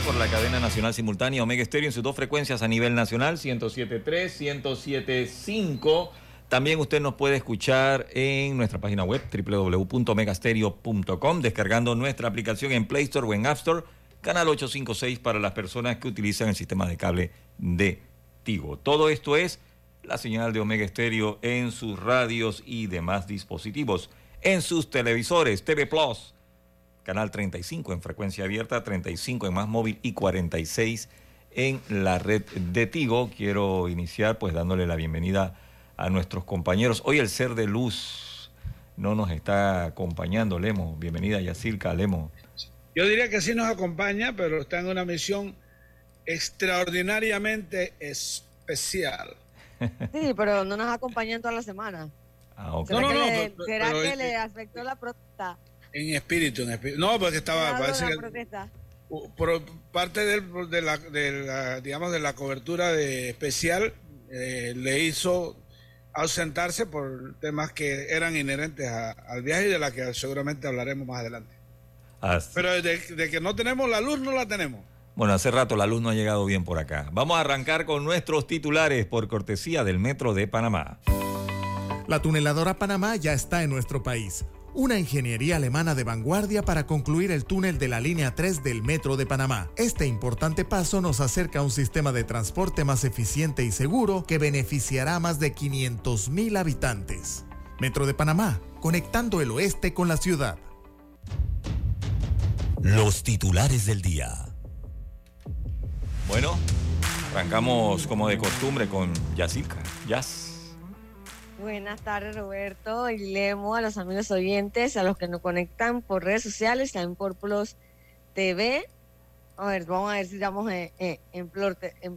Por la cadena nacional simultánea Omega Estéreo en sus dos frecuencias a nivel nacional, 107.3, 107.5. También usted nos puede escuchar en nuestra página web www.omegastereo.com, descargando nuestra aplicación en Play Store o en App Store, canal 856 para las personas que utilizan el sistema de cable de Tigo. Todo esto es la señal de Omega Estéreo en sus radios y demás dispositivos, en sus televisores, TV Plus canal 35 en frecuencia abierta, 35 en más móvil y 46 en la red de Tigo. Quiero iniciar pues dándole la bienvenida a nuestros compañeros. Hoy el ser de luz no nos está acompañando, Lemo. Bienvenida Yacirca, Lemo. Yo diría que sí nos acompaña, pero está en una misión extraordinariamente especial. Sí, pero no nos acompaña toda la semana. Ah, ¿Será, no, no, no, que, le, ¿será que le afectó la próstata? En espíritu, en espíritu. No, porque estaba. Parece que, por parte de, la, de, la, digamos, de la cobertura de especial, eh, le hizo ausentarse por temas que eran inherentes al viaje y de la que seguramente hablaremos más adelante. Pero de, de, que no tenemos la luz, no la tenemos. Bueno, hace rato la luz no ha llegado bien por acá. Vamos a arrancar con nuestros titulares por cortesía del Metro de Panamá. La tuneladora Panamá ya está en nuestro país una ingeniería alemana de vanguardia para concluir el túnel de la línea 3 del Metro de Panamá. Este importante paso nos acerca a un sistema de transporte más eficiente y seguro que beneficiará a más de 500.000 habitantes. Metro de Panamá, conectando el oeste con la ciudad. Los titulares del día. Bueno, arrancamos como de costumbre con Yacirca. Yas. Buenas tardes, Roberto y Lemo, a los amigos oyentes, a los que nos conectan por redes sociales, también por Plus TV. A ver, vamos a ver si estamos en, en,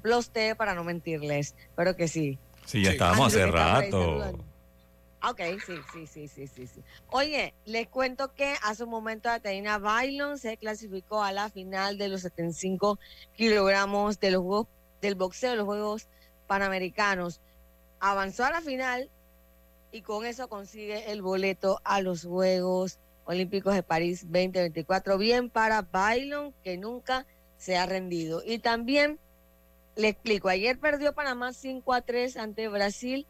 Plus, TV para no mentirles. Espero que sí. Sí, ya estábamos hace rato. Ok, sí, sí, sí, sí, sí, sí. Oye, les cuento que hace un momento Ateina Bailon se clasificó a la final de los 75 kilogramos de los juegos, del boxeo de los Juegos Panamericanos. Avanzó a la final y con eso consigue el boleto a los Juegos Olímpicos de París 2024. Bien para Bailon, que nunca se ha rendido. Y también le explico, ayer perdió Panamá 5 a 3 ante Brasil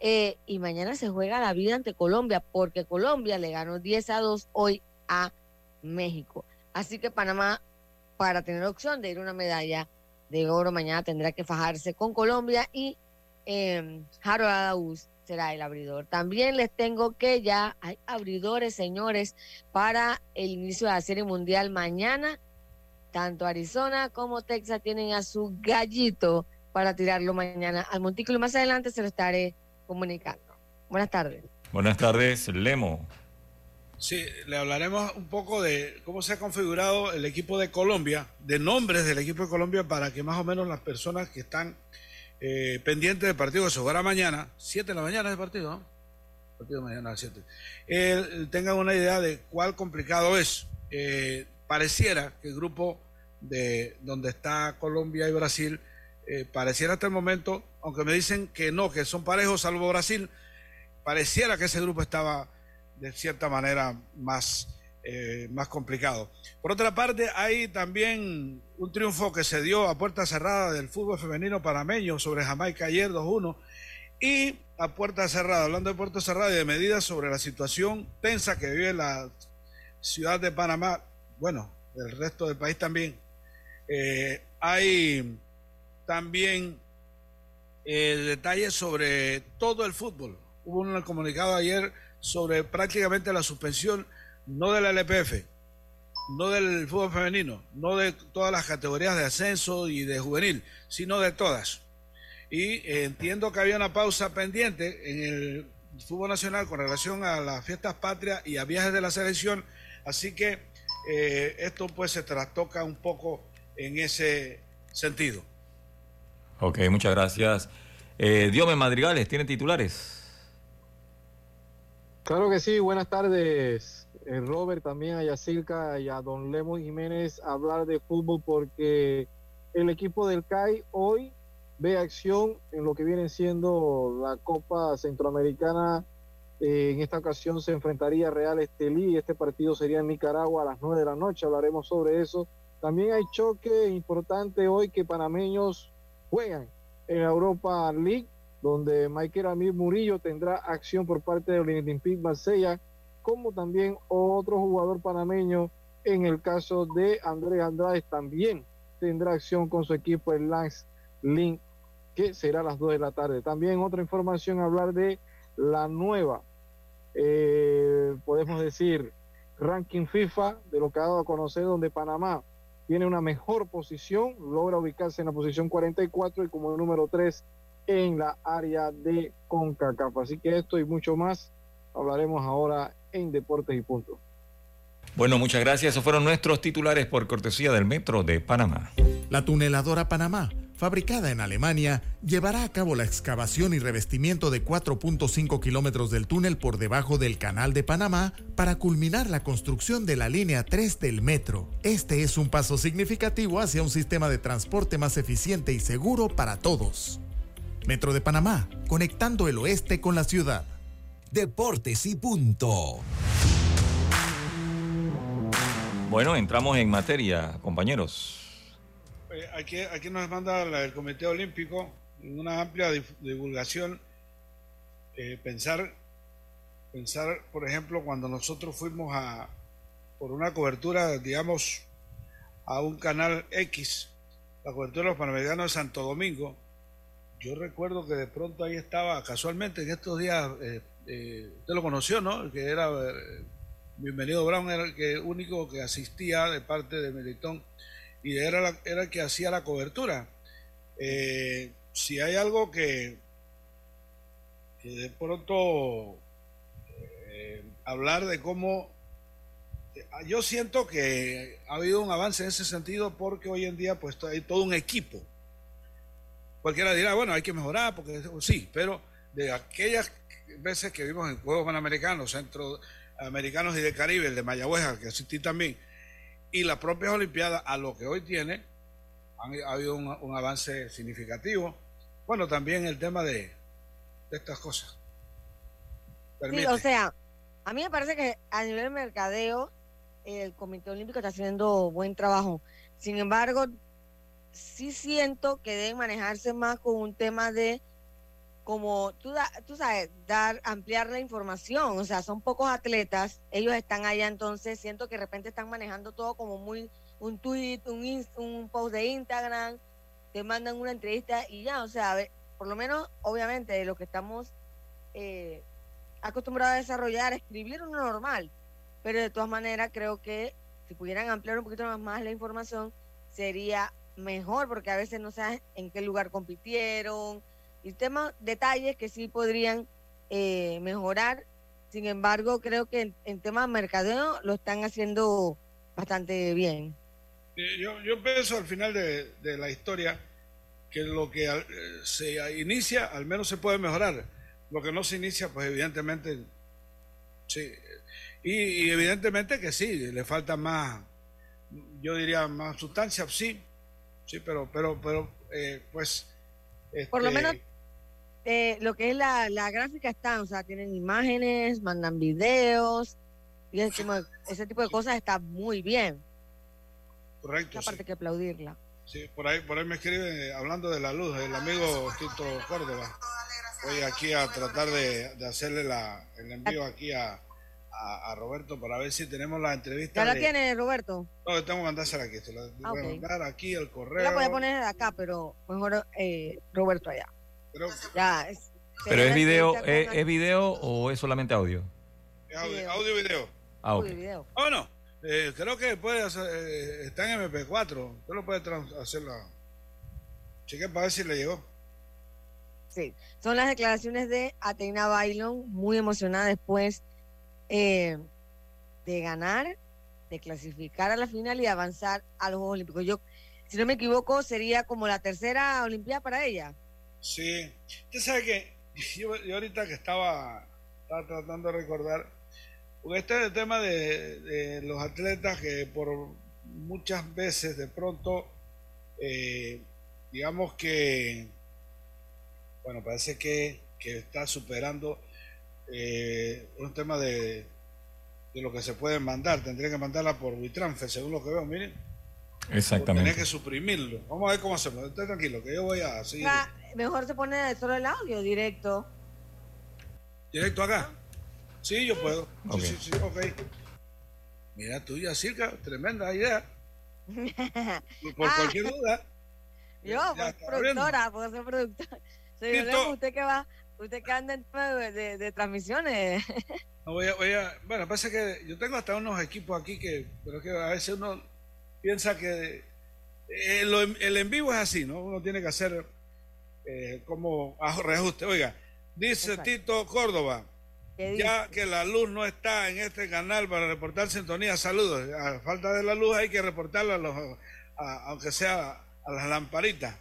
eh, y mañana se juega la vida ante Colombia, porque Colombia le ganó 10 a 2 hoy a México. Así que Panamá, para tener opción de ir a una medalla de oro, mañana tendrá que fajarse con Colombia y eh, Harold será el abridor. También les tengo que ya hay abridores, señores, para el inicio de la Serie Mundial mañana. Tanto Arizona como Texas tienen a su gallito para tirarlo mañana al montículo. Más adelante se lo estaré comunicando. Buenas tardes. Buenas tardes, Lemo. Sí, le hablaremos un poco de cómo se ha configurado el equipo de Colombia, de nombres del equipo de Colombia para que más o menos las personas que están eh, pendiente del partido que se jugará mañana, 7 de la mañana es el partido, ¿no? partido mañana a las 7. Eh, tengan una idea de cuál complicado es. Eh, pareciera que el grupo de donde está Colombia y Brasil, eh, pareciera hasta el momento, aunque me dicen que no, que son parejos salvo Brasil, pareciera que ese grupo estaba de cierta manera más eh, más complicado. Por otra parte, hay también un triunfo que se dio a puerta cerrada del fútbol femenino panameño sobre Jamaica ayer 2-1 y a puerta cerrada, hablando de puerta cerrada y de medidas sobre la situación tensa que vive la ciudad de Panamá, bueno, del resto del país también. Eh, hay también eh, detalles sobre todo el fútbol. Hubo un comunicado ayer sobre prácticamente la suspensión, no de la LPF, no del fútbol femenino, no de todas las categorías de ascenso y de juvenil, sino de todas. Y eh, entiendo que había una pausa pendiente en el fútbol nacional con relación a las fiestas patrias y a viajes de la selección, así que eh, esto pues se trastoca un poco en ese sentido. Ok, muchas gracias. Eh, Diome Madrigales, ¿tiene titulares? Claro que sí, buenas tardes. Eh, Robert, también a Yacirca y a Don Lemos Jiménez hablar de fútbol porque el equipo del CAI hoy ve acción en lo que viene siendo la Copa Centroamericana. Eh, en esta ocasión se enfrentaría Real Estelí y este partido sería en Nicaragua a las 9 de la noche. Hablaremos sobre eso. También hay choque importante hoy que panameños juegan en Europa League donde Michael Amir Murillo tendrá acción por parte del Olympique Marsella, como también otro jugador panameño en el caso de Andrés Andrade también tendrá acción con su equipo el Lance Link, que será a las 2 de la tarde. También otra información, hablar de la nueva, eh, podemos decir, ranking FIFA, de lo que ha dado a conocer, donde Panamá tiene una mejor posición, logra ubicarse en la posición 44 y como número 3 en la área de CONCACAF. Así que esto y mucho más hablaremos ahora en Deportes y Punto. Bueno, muchas gracias. Esos fueron nuestros titulares por cortesía del Metro de Panamá. La tuneladora Panamá, fabricada en Alemania, llevará a cabo la excavación y revestimiento de 4.5 kilómetros del túnel por debajo del Canal de Panamá para culminar la construcción de la línea 3 del metro. Este es un paso significativo hacia un sistema de transporte más eficiente y seguro para todos. Metro de Panamá, conectando el oeste con la ciudad. Deportes y punto. Bueno, entramos en materia, compañeros. Eh, aquí, aquí nos manda el Comité Olímpico en una amplia divulgación eh, pensar, pensar, por ejemplo, cuando nosotros fuimos a por una cobertura, digamos, a un canal X, la cobertura de los Panamericanos de Santo Domingo, yo recuerdo que de pronto ahí estaba, casualmente en estos días, eh, eh, usted lo conoció, ¿no? Que era eh, Bienvenido Brown, era el que, único que asistía de parte de Melitón y era, era el que hacía la cobertura. si hay algo que, que de pronto hablar de cómo yo siento que ha habido un avance en ese sentido porque hoy en día pues hay todo un equipo Cualquiera dirá, bueno, hay que mejorar, porque sí, pero de aquellas veces que vimos en Juegos Panamericanos, Centroamericanos y de Caribe, el de Mayagüez, que asistí también, y las propias Olimpiadas, a lo que hoy tiene, ha habido un, avance significativo. Bueno, también el tema de, estas cosas. Sí, o sea, a mí me parece que a nivel mercadeo, el Comité Olímpico está haciendo buen trabajo. Sin embargo, sí siento que deben manejarse más con un tema de como tú, tú sabes, dar, ampliar la información, o sea, son pocos atletas, ellos están allá, entonces siento que de repente están manejando todo como muy, un tweet, un, un post de Instagram, te mandan una entrevista y ya, o sea, por lo menos, obviamente, de lo que estamos eh, acostumbrados a desarrollar, escribir uno normal, pero de todas maneras creo que si pudieran ampliar un poquito más la información, sería mejor, porque a veces no sabes en qué lugar compitieron, y temas, detalles que sí podrían eh, mejorar. Sin embargo, creo que en, en temas de mercadeo lo están haciendo bastante bien. Yo, yo pienso al final de, de la historia que lo que eh, se inicia al menos se puede mejorar. Lo que no se inicia, pues evidentemente, sí. Y, y evidentemente que sí, le falta más, yo diría más sustancia, sí, Sí, pero, pero, pero, eh, pues. Por lo este, menos eh, lo que es la, la, gráfica está, o sea, tienen imágenes, mandan videos, Y ese tipo de, cosas está muy bien. Correcto. Aparte que aplaudirla. Sí, por ahí, por ahí me escribe hablando de la luz, el amigo Tito Córdoba. Voy aquí a tratar de, hacerle la, el envío aquí a, a, Roberto para ver si tenemos la entrevista. ¿Ya la tiene Roberto? No, tengo que mandársela aquí. la voy a ah, mandar aquí el correo. La voy a poner acá, pero mejor eh, Roberto allá. Pero, ya, es, pero es video, es, video o es solamente audio? audio, audio video. Ah, audio video. Ah, no. Eh, creo que puede hacer, eh, está en MP4. Usted lo puede hacerla. Cheque para ver si le llegó. Sí, son las declaraciones de Atena Bailon, muy emocionada después eh, de ganar, de clasificar a la final y avanzar a los Juegos Olímpicos. Yo, si no me equivoco, sería como la tercera Olimpiada para ella. Sí, usted sabe que yo, ahorita que estaba, estaba, tratando de recordar, porque este es el tema de, los atletas que por muchas veces de pronto, eh, digamos que, bueno, parece que, que está superando eh, un tema de, de, lo que se puede mandar. Tendría que mandarla por WeTransfer, según lo que veo, miren. Exactamente. Tiene que suprimirlo. Vamos a ver cómo hacemos. Esté tranquilo, que yo voy a seguir. Mejor se pone solo el audio directo. ¿Directo acá? Sí, yo puedo. Sí, sí, sí, ok. Mira tuya, Circa, tremenda idea. por ah. cualquier duda. Yo, pues, productora, puedo ser productora. Soy usted que va Usted que anda en de, de, transmisiones. No, voy a, voy a, bueno, pasa que yo tengo hasta unos equipos aquí que, pero que a veces uno piensa que eh, el, en vivo es así, ¿no? Uno tiene que hacer eh, como reajuste. Oiga, dice Tito Córdoba, ya que la luz no está en este canal para reportar sintonía, saludos. A falta de la luz hay que reportarla, a los, aunque sea a las lamparitas.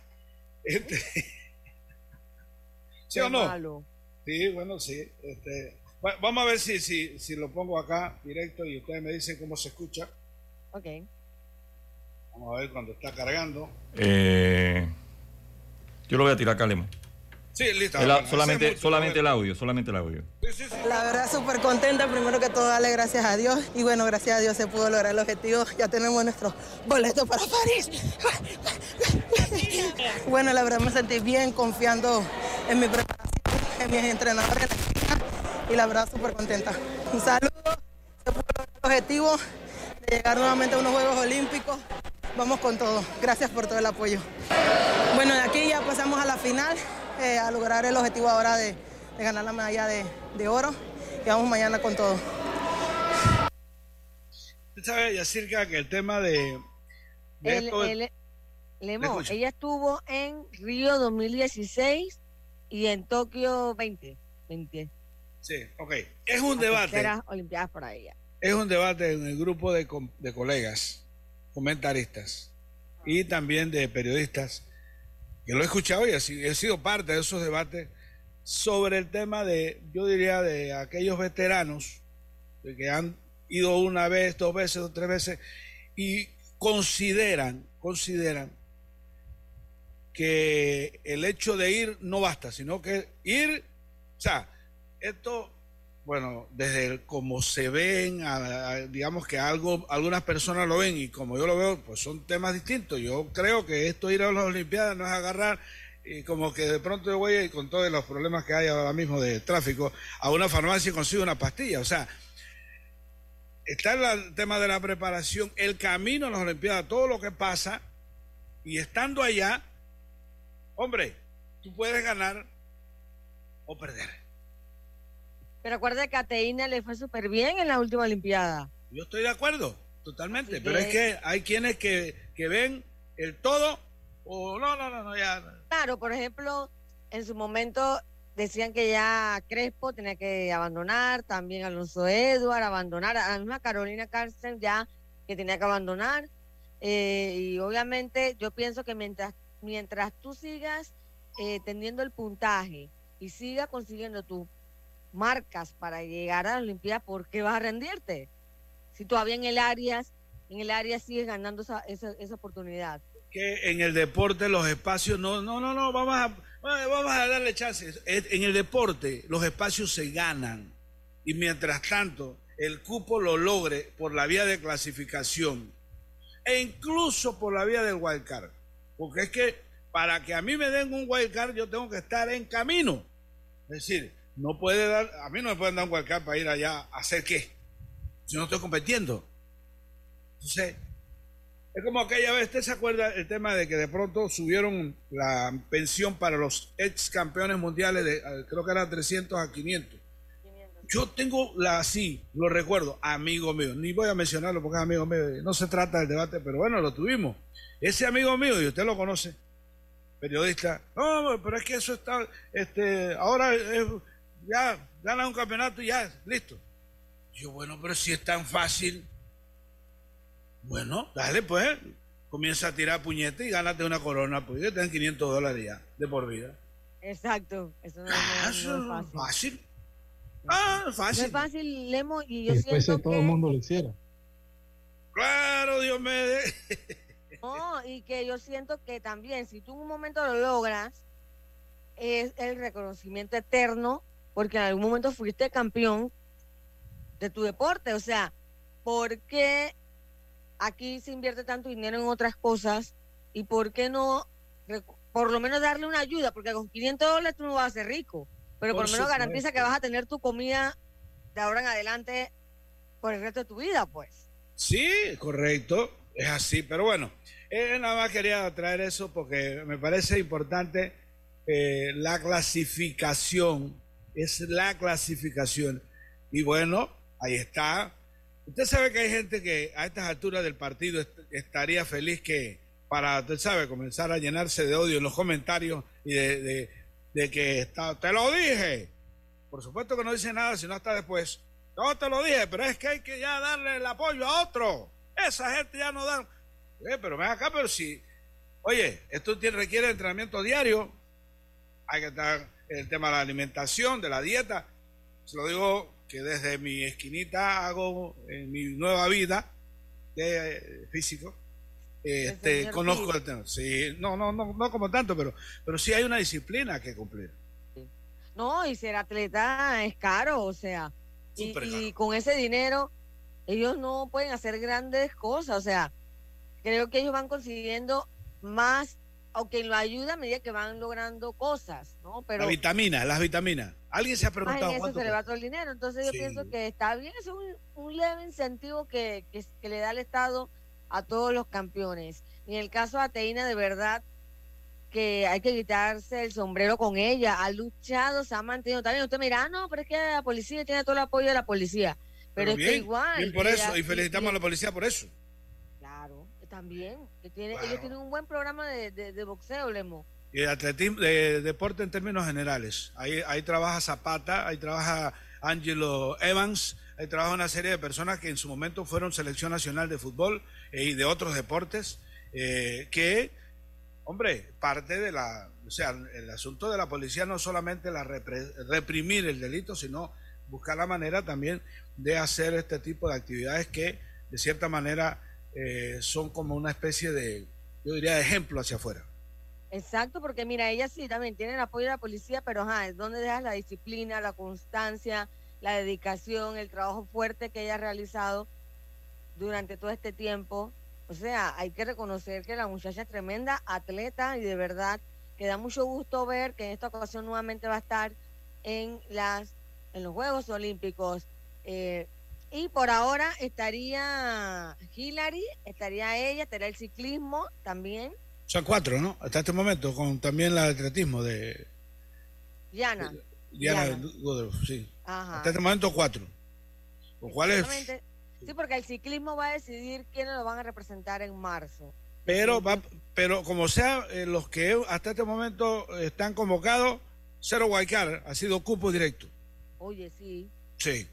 Este, ¿Sí o no? Sí, bueno, sí. Este, vamos a ver si, si, si lo pongo acá directo y ustedes me dicen cómo se escucha. Ok. Vamos a ver cuando está cargando. Eh, yo lo voy a tirar acá, Lemo. Sí, listo. solamente solamente el audio, solamente el audio. La verdad, súper contenta. Primero que todo, darle gracias a Dios. Y bueno, gracias a Dios se pudo lograr el objetivo. Ya tenemos nuestro boleto para París. bueno, la verdad me sentí bien confiando en mi preparación, en mis entrenadores y la verdad súper contenta. Un saludo, se pudo lograr el objetivo de llegar nuevamente a unos Juegos Olímpicos. Vamos con todo. Gracias por todo el apoyo. Bueno, de aquí ya pasamos a la final. Eh, a lograr el objetivo ahora de, ganar la medalla de, oro y vamos mañana con todo. Usted sabe, Yacirca, que el tema de... ella estuvo en Río 2016 y en Tokio 20. Sí, ok. Es un debate. Olimpiadas para ella. Es un debate en el grupo de, de colegas, comentaristas y también de periodistas que lo he escuchado y he sido parte de esos debates sobre el tema de, yo diría, de aquellos veteranos que han ido una vez, dos veces, dos, tres veces y consideran, consideran que el hecho de ir no basta, sino que ir, o sea, esto bueno, desde como se ven, digamos que algo, algunas personas lo ven y como yo lo veo, pues son temas distintos. Yo creo que esto ir a las Olimpiadas no es agarrar y como que de pronto yo voy con todos los problemas que hay ahora mismo de tráfico a una farmacia y consigo una pastilla. O sea, está el tema de la preparación, el camino a las Olimpiadas, todo lo que pasa y estando allá, hombre, tú puedes ganar o perder. Pero acuérdate que a Teina le fue súper bien en la última Olimpiada. Yo estoy de acuerdo, totalmente. pero es que hay quienes que, ven el todo o no, no, no, no, ya. Claro, por ejemplo, en su momento decían que ya Crespo tenía que abandonar, también Alonso Edward abandonar, a la misma Carolina Carsten ya que tenía que abandonar. Eh, y obviamente yo pienso que mientras, mientras tú sigas eh, teniendo el puntaje y sigas consiguiendo tu marcas para llegar a la Olimpiada, ¿por qué vas a rendirte? Si todavía en el área, en el área sigues ganando esa, esa, esa oportunidad. Que en el deporte los espacios no, no, no, no, vamos a, vamos a darle chances. En el deporte los espacios se ganan y mientras tanto el cupo lo logre por la vía de clasificación e incluso por la vía del wildcard. Porque es que para que a mí me den un wildcard yo tengo que estar en camino. Es decir, no puede dar, a mí no me pueden dar un wildcard para ir allá a hacer qué, si no estoy compitiendo. Entonces, es como aquella vez, ¿usted se acuerda el tema de que de pronto subieron la pensión para los ex campeones mundiales de, creo que era 300 a 500? Yo tengo la así, lo recuerdo, amigo mío, ni voy a mencionarlo porque es amigo mío, no se trata del debate, pero bueno, lo tuvimos. Ese amigo mío, y usted lo conoce, periodista, no, pero es que eso está, este, ahora ya gana un campeonato y ya, listo. Yo, bueno, pero si es tan fácil, bueno, dale pues, comienza a tirar puñete y gánate una corona, pues ya te dan 500 dólares ya, de por vida. Exacto, eso no, ah, es fácil. Ah, fácil. No es fácil, Lemo, y yo Después siento todo el mundo lo hiciera. Claro, Dios me dé. No, y que yo siento que también, si tú en un momento lo logras, es el reconocimiento eterno, porque en algún momento fuiste campeón de tu deporte. O sea, ¿por qué aquí se invierte tanto dinero en otras cosas y por qué no, por lo menos darle una ayuda, porque con 500 dólares tú no vas a ser rico, pero por, lo menos garantiza que vas a tener tu comida de ahora en adelante por el resto de tu vida, pues. Sí, correcto, es así, pero bueno, eh, nada más quería traer eso porque me parece importante eh, la clasificación, es la clasificación. Y bueno, ahí está Usted sabe que hay gente que a estas alturas del partido estaría feliz que para, usted sabe, comenzar a llenarse de odio en los comentarios y de, que está, te lo dije. Por supuesto que no dice nada si no está después. No te lo dije, pero es que hay que ya darle el apoyo a otro. Esa gente ya no da. Eh, pero ven acá, pero si. Oye, esto requiere entrenamiento diario. Hay que estar el tema de la alimentación, de la dieta. Se lo digo que desde mi esquinita hago en mi nueva vida de eh, físico, este, conozco el tema. Sí, no, no, no, no como tanto, pero, pero sí hay una disciplina que cumplir. No, y ser atleta es caro, o sea, y, con ese dinero ellos no pueden hacer grandes cosas, o sea, creo que ellos van consiguiendo más o que lo ayuda a medida que van logrando cosas, ¿no? Pero la vitamina, las vitaminas. Alguien se ha preguntado eso se le va todo el dinero, entonces yo pienso que está bien, es un, leve incentivo que, que, le da el Estado a todos los campeones. Y en el caso de Ateína, de verdad que hay que quitarse el sombrero con ella, ha luchado, se ha mantenido también. Usted mira, ah, no, pero es que la policía tiene todo el apoyo de la policía. Pero, es que igual. Bien por eso, y felicitamos a la policía por eso. También, que tiene, ellos tienen un buen programa de, de, boxeo, Lemo. Y de atletismo, de deporte en términos generales. Ahí, ahí trabaja Zapata, ahí trabaja Angelo Evans, ahí trabaja una serie de personas que en su momento fueron selección nacional de fútbol eh, y de otros deportes, eh, que, hombre, parte de la, o sea, el asunto de la policía no solamente la reprimir el delito, sino buscar la manera también de hacer este tipo de actividades que, de cierta manera, eh, son como una especie de, yo diría, de ejemplo hacia afuera. Exacto, porque mira, ella sí también tiene el apoyo de la policía, pero ajá, es donde dejas la disciplina, la constancia, la dedicación, el trabajo fuerte que ella ha realizado durante todo este tiempo. O sea, hay que reconocer que la muchacha es tremenda atleta y de verdad que da mucho gusto ver que en esta ocasión nuevamente va a estar en las en los Juegos Olímpicos. Eh, y por ahora estaría Hillary, estaría ella, estaría el ciclismo también. Son cuatro, ¿no? Hasta este momento, con también el atletismo de... Diana. Diana, sí. Hasta este momento cuatro. ¿Cuál es? Sí, porque el ciclismo va a decidir quiénes lo van a representar en marzo. Pero, va, pero como sea, eh, los que hasta este momento están convocados, cero Guaycar, ha sido cupo directo. Oye, sí. Sí.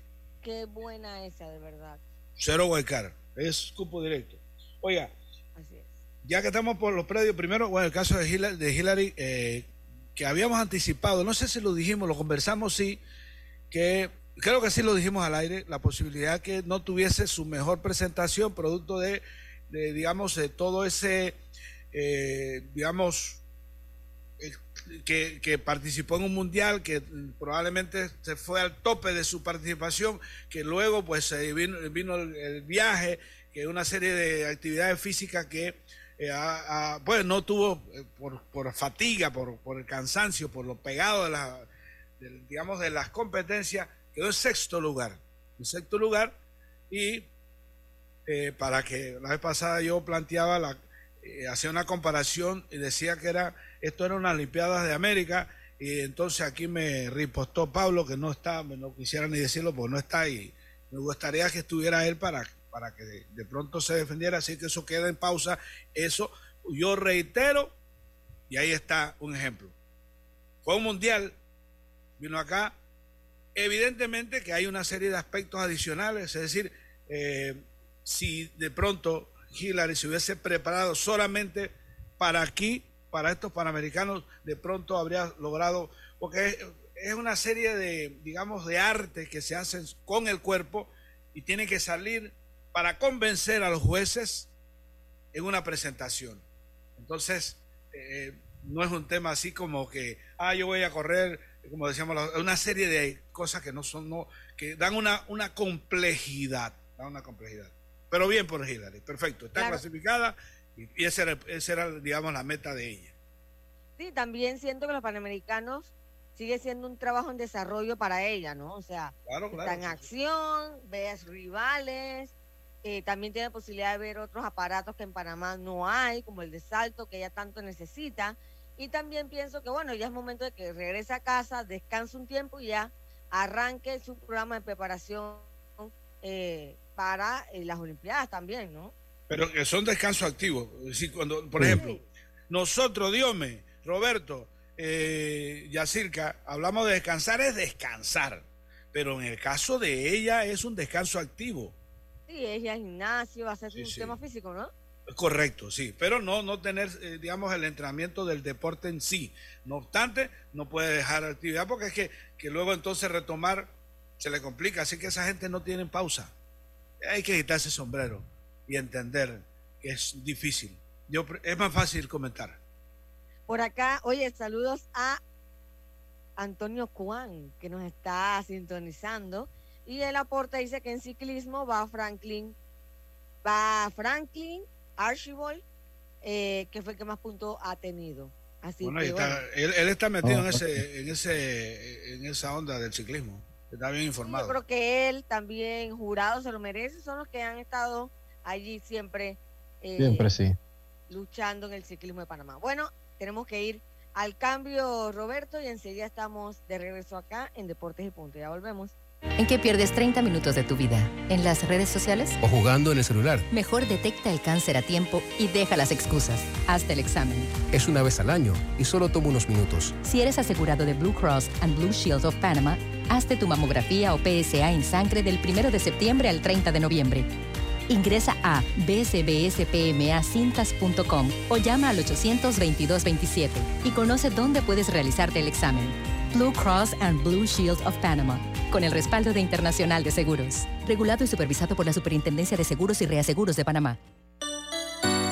Qué buena esa, de verdad. Cero Guaycar, es cupo directo. Oiga, ya que estamos por los predios, primero, bueno, el caso de Hillary, de Hillary eh, que habíamos anticipado, no sé si lo dijimos, lo conversamos, sí, que creo que sí lo dijimos al aire, la posibilidad que no tuviese su mejor presentación, producto de, digamos, de todo ese, eh, digamos, que, participó en un mundial, que probablemente se fue al tope de su participación, que luego pues vino, el, viaje, que una serie de actividades físicas que eh, pues no tuvo eh, por, fatiga, por, el cansancio, por lo pegado de, la, digamos, de las competencias, quedó en sexto lugar. En sexto lugar y eh, para que la vez pasada yo planteaba la, hacía una comparación y decía que era esto era unas Olimpiadas de América y entonces aquí me ripostó Pablo que no está, no quisiera ni decirlo porque no está y me gustaría que estuviera él para, para que de, pronto se defendiera, así que eso queda en pausa. Eso yo reitero y ahí está un ejemplo. Fue un mundial, vino acá, evidentemente que hay una serie de aspectos adicionales, es decir, eh, si de pronto Hillary se hubiese preparado solamente para aquí, para estos panamericanos, de pronto habría logrado, porque es, una serie de, digamos, de arte que se hacen con el cuerpo y tiene que salir para convencer a los jueces en una presentación. Entonces, eh, no es un tema así como que, ah, yo voy a correr, como decíamos, una serie de cosas que no son, no, que dan una, una complejidad, dan una complejidad. Pero bien por Hillary, perfecto, está clasificada y esa era, digamos, la meta de ella. Sí, también siento que los panamericanos sigue siendo un trabajo en desarrollo para ella, ¿no? O sea, está en acción, ves rivales, eh, también tiene posibilidad de ver otros aparatos que en Panamá no hay, como el de salto que ella tanto necesita. Y también pienso que, bueno, ya es momento de que regrese a casa, descanse un tiempo y ya arranque su programa de preparación eh, para eh, las Olimpiadas también, ¿no? Pero que son descansos activos. cuando, por ejemplo, nosotros, Diome, Roberto, eh, Yacirca, hablamos de descansar, es descansar. Pero en el caso de ella es un descanso activo. Sí, ella es gimnasio, hacer su sistema físico, ¿no? Correcto, sí, pero no, no tener, eh, digamos, el entrenamiento del deporte en sí. No obstante, no puede dejar actividad porque es que, que luego entonces retomar se le complica, así que esa gente no tiene pausa. Hay que quitarse sombrero y entender que es difícil. Yo, es más fácil comentar. Por acá, oye, saludos a Antonio Juan, que nos está sintonizando. Y él aporta, dice que en ciclismo va Franklin, va Franklin, Archibald, eh, que fue el que más puntos ha tenido. Así bueno, está, Él, él, está metido en, oh, ese, en, ese, en esa onda del ciclismo. Está bien informado. yo creo que él también, jurado, se lo merece. Son los que han estado allí siempre, eh, siempre sí. luchando en el ciclismo de Panamá. Bueno, tenemos que ir al cambio, Roberto, y enseguida estamos de regreso acá en Deportes y Punto. Ya volvemos. ¿En qué pierdes 30 minutos de tu vida? ¿En las redes sociales? ¿O jugando en el celular? Mejor detecta el cáncer a tiempo y deja las excusas. Hazte el examen. Es una vez al año y solo toma unos minutos. Si eres asegurado de Blue Cross and Blue Shield of Panama, hazte tu mamografía o PSA en sangre del 1 de septiembre al 30 de noviembre. Ingresa a bsbspmacintas.com o llama al 822-27 y conoce dónde puedes realizarte el examen. Blue Cross and Blue Shield of Panama, con el respaldo de Internacional de Seguros. Regulado y supervisado por la Superintendencia de Seguros y Reaseguros de Panamá.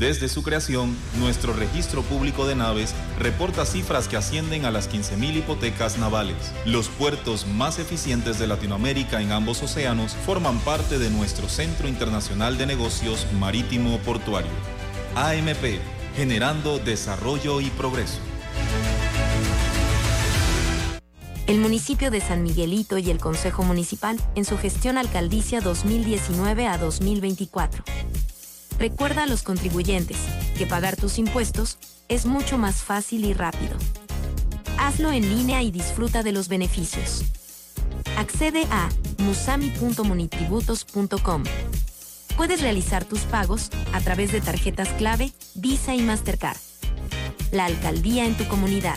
desde su creación, nuestro registro público de naves reporta cifras que ascienden a las 15.000 hipotecas navales. Los puertos más eficientes de Latinoamérica en ambos océanos forman parte de nuestro Centro Internacional de Negocios Marítimo Portuario. AMP, generando desarrollo y progreso. el municipio de San Miguelito y el Consejo Municipal en su gestión alcaldicia 2019 a 2024. Recuerda a los contribuyentes que pagar tus impuestos es mucho más fácil y rápido. Hazlo en línea y disfruta de los beneficios. Accede a musami.monitributos.com. Puedes realizar tus pagos a través de tarjetas clave, Visa y Mastercard. La alcaldía en tu comunidad.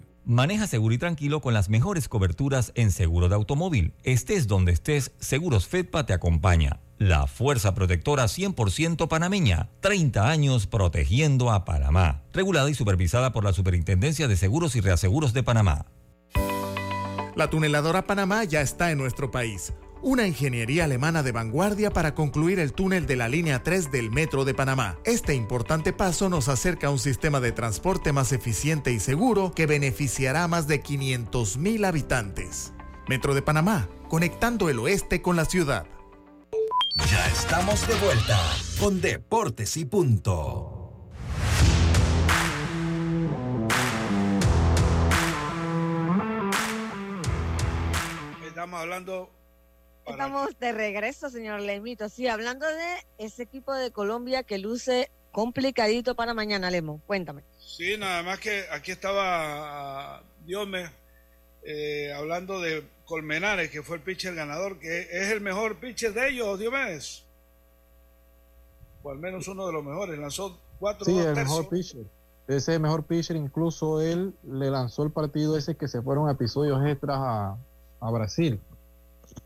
Maneja seguro y tranquilo con las mejores coberturas en seguro de automóvil. Estés donde estés, Seguros Fedpa te acompaña. La fuerza protectora 100% panameña. 30 años protegiendo a Panamá. Regulada y supervisada por la Superintendencia de Seguros y Reaseguros de Panamá. La tuneladora Panamá ya está en nuestro país una ingeniería alemana de vanguardia para concluir el túnel de la línea 3 del Metro de Panamá. Este importante paso nos acerca a un sistema de transporte más eficiente y seguro que beneficiará a más de 500.000 habitantes. Metro de Panamá, conectando el oeste con la ciudad. Ya estamos de vuelta con Deportes y Punto. Estamos hablando Estamos de regreso, señor Lemito. Sí, hablando de ese equipo de Colombia que luce complicadito para mañana, Lemo. Cuéntame. Sí, nada más que aquí estaba ah, Diome eh, hablando de Colmenares, que fue el pitcher ganador, que es el mejor pitcher de ellos, Diomedes. O al menos uno de los mejores. Lanzó cuatro Sí, el mejor pitcher. Ese es el mejor pitcher, incluso él le lanzó el partido ese que se fueron a episodios extras a, a Brasil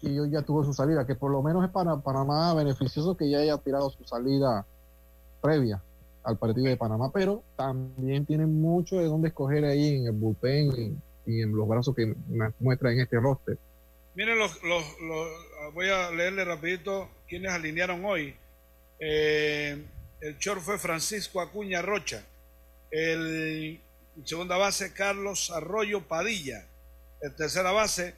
y hoy ya tuvo su salida, que por lo menos es para Panamá beneficioso que ya haya tirado su salida previa al partido de Panamá, pero también tiene mucho de dónde escoger ahí en el bullpen y, en los brazos que muestra en este roster. Miren, los, los, voy a leerle rapidito quienes alinearon hoy. Eh, el short fue Francisco Acuña Rocha. El, segunda base, Carlos Arroyo Padilla. El tercera base,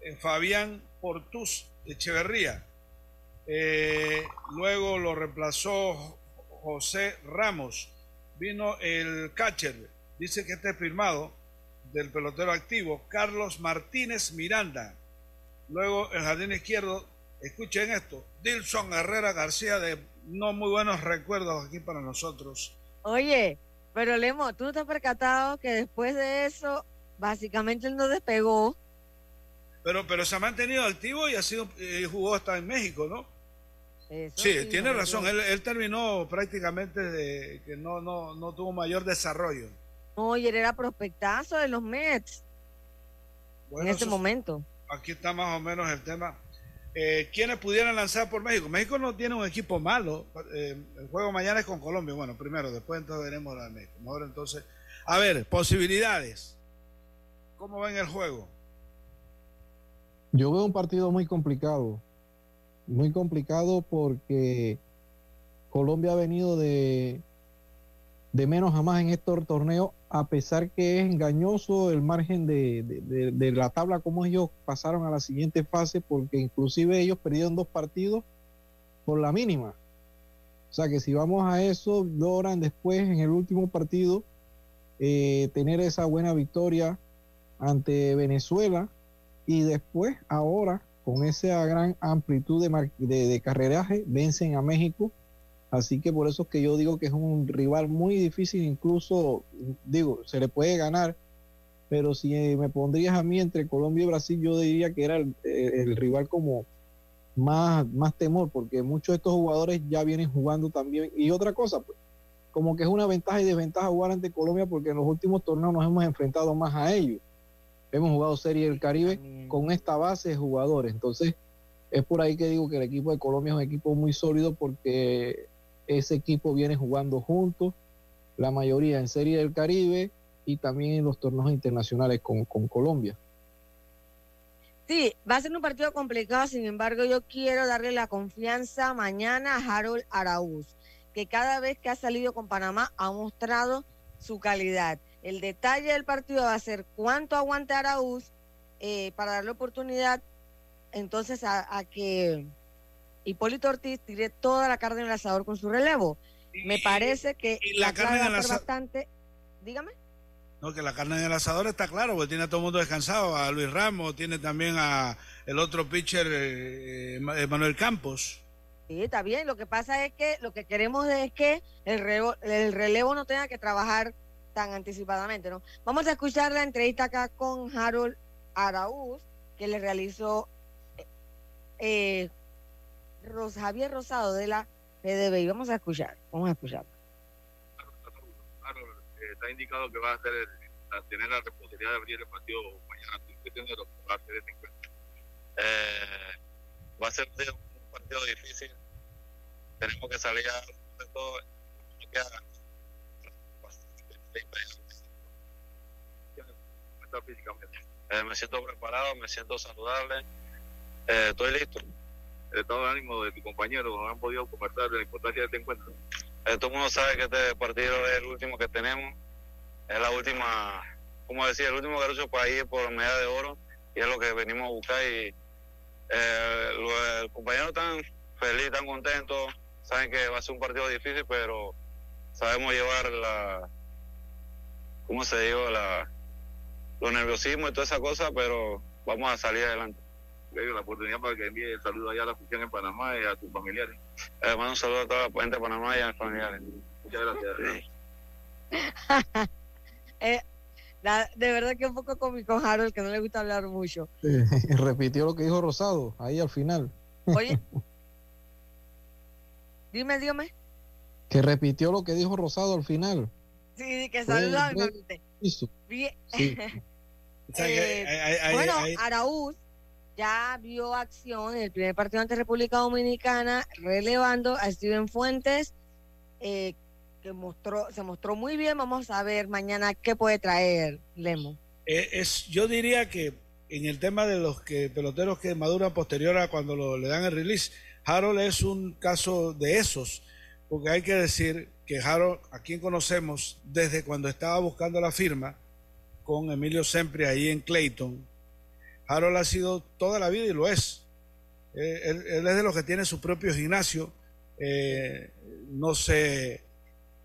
eh, Fabián Portus Echeverría. Eh, luego lo reemplazó José Ramos. Vino el catcher, dice que está firmado, del pelotero activo, Carlos Martínez Miranda. Luego el jardín izquierdo, escuchen esto, Dilson Herrera García, de no muy buenos recuerdos aquí para nosotros. Oye, pero Lemo, ¿tú te has percatado que después de eso, básicamente él no despegó? Pero, pero se ha mantenido activo y ha sido eh, jugó hasta en México, ¿no? sí, tiene razón. Él, terminó prácticamente de que no, no, no tuvo mayor desarrollo. Oye, él era prospectazo de los Mets en ese momento. Aquí está más o menos el tema. Eh, ¿Quiénes pudieran lanzar por México? México no tiene un equipo malo. Eh, el juego mañana es con Colombia. Bueno, primero, después entonces veremos la de México. Mejor entonces. A ver, posibilidades. ¿Cómo ven el juego? Yo veo un partido muy complicado, muy complicado porque Colombia ha venido de, de menos a más en estos torneos, a pesar que es engañoso el margen de, la tabla, como ellos pasaron a la siguiente fase, porque inclusive ellos perdieron dos partidos por la mínima. O sea que si vamos a eso, logran después en el último partido eh, tener esa buena victoria ante Venezuela y después, ahora, con esa gran amplitud de, de, carreraje, vencen a México. Así que por eso es que yo digo que es un rival muy difícil, incluso, digo, se le puede ganar, pero si me pondrías a mí entre Colombia y Brasil, yo diría que era el, el rival como más, más temor, porque muchos de estos jugadores ya vienen jugando también. Y otra cosa, pues, como que es una ventaja y desventaja jugar ante Colombia, porque en los últimos torneos nos hemos enfrentado más a ellos. Hemos jugado Serie del Caribe con esta base de jugadores. Entonces, es por ahí que digo que el equipo de Colombia es un equipo muy sólido porque ese equipo viene jugando juntos, la mayoría en Serie del Caribe y también en los torneos internacionales con, con Colombia. Sí, va a ser un partido complicado, sin embargo, yo quiero darle la confianza mañana a Harold Araúz, que cada vez que ha salido con Panamá ha mostrado su calidad. El detalle del partido va a ser cuánto aguante Araúz eh, para darle oportunidad entonces a, a, que Hipólito Ortiz tire toda la carne en el asador con su relevo. Me parece que y la, la carne en el asador. bastante. Dígame. No, que la carne en el asador está claro, porque tiene a todo el mundo descansado, a Luis Ramos, tiene también a el otro pitcher eh, Manuel Campos. Sí, está bien. Lo que pasa es que lo que queremos es que el relevo, el relevo no tenga que trabajar tan anticipadamente, ¿no? Vamos a escuchar la entrevista acá con Harold Araúz, que le realizó eh, Ros, Javier Rosado de la PDB. Vamos a escuchar, vamos a escuchar. Está indicado que va a hacer el, a tener la responsabilidad de abrir el partido mañana. Usted tiene lo que va a hacer este encuentro. Eh, va a ser un partido difícil. Tenemos que salir a todo. Físicamente. Eh, me siento preparado, me siento saludable, eh, estoy listo. El estado de ánimo de tu compañero han podido conversar de la importancia de este encuentro. Eh, todo el mundo sabe que este partido es el último que tenemos, es la última, como decía, el último garucho para ir por medalla de oro y es lo que venimos a buscar y eh, los, compañeros están felices, están contentos, saben que va a ser un partido difícil, pero sabemos llevar la, ¿cómo se digo? La, los nerviosismos y toda esa cosa, pero vamos a salir adelante. La oportunidad para que envíe saludos allá a la fusión en Panamá y a tus familiares. Eh, mando un saludo a toda la gente de Panamá y a mis familiares. Muchas gracias. Sí. eh, la, de verdad que un poco cómico Harold, que no le gusta hablar mucho. Eh, repitió lo que dijo Rosado, ahí al final. Oye. dime, dígame. Que repitió lo que dijo Rosado al final. Sí, que saluda Bien. Sí. eh, hay, hay, bueno, hay, Araúz ya vio acción en el primer partido ante República Dominicana, relevando a Steven Fuentes, eh, que mostró, se mostró muy bien. Vamos a ver mañana qué puede traer Lemo. Eh, es, yo diría que en el tema de los que peloteros que maduran posterior a cuando lo, le dan el release, Harold es un caso de esos, porque hay que decir que Harold, a quien conocemos desde cuando estaba buscando la firma con Emilio Sempre ahí en Clayton, Harold ha sido toda la vida y lo es. Eh, él, él, es de los que tiene su propio gimnasio, eh, no se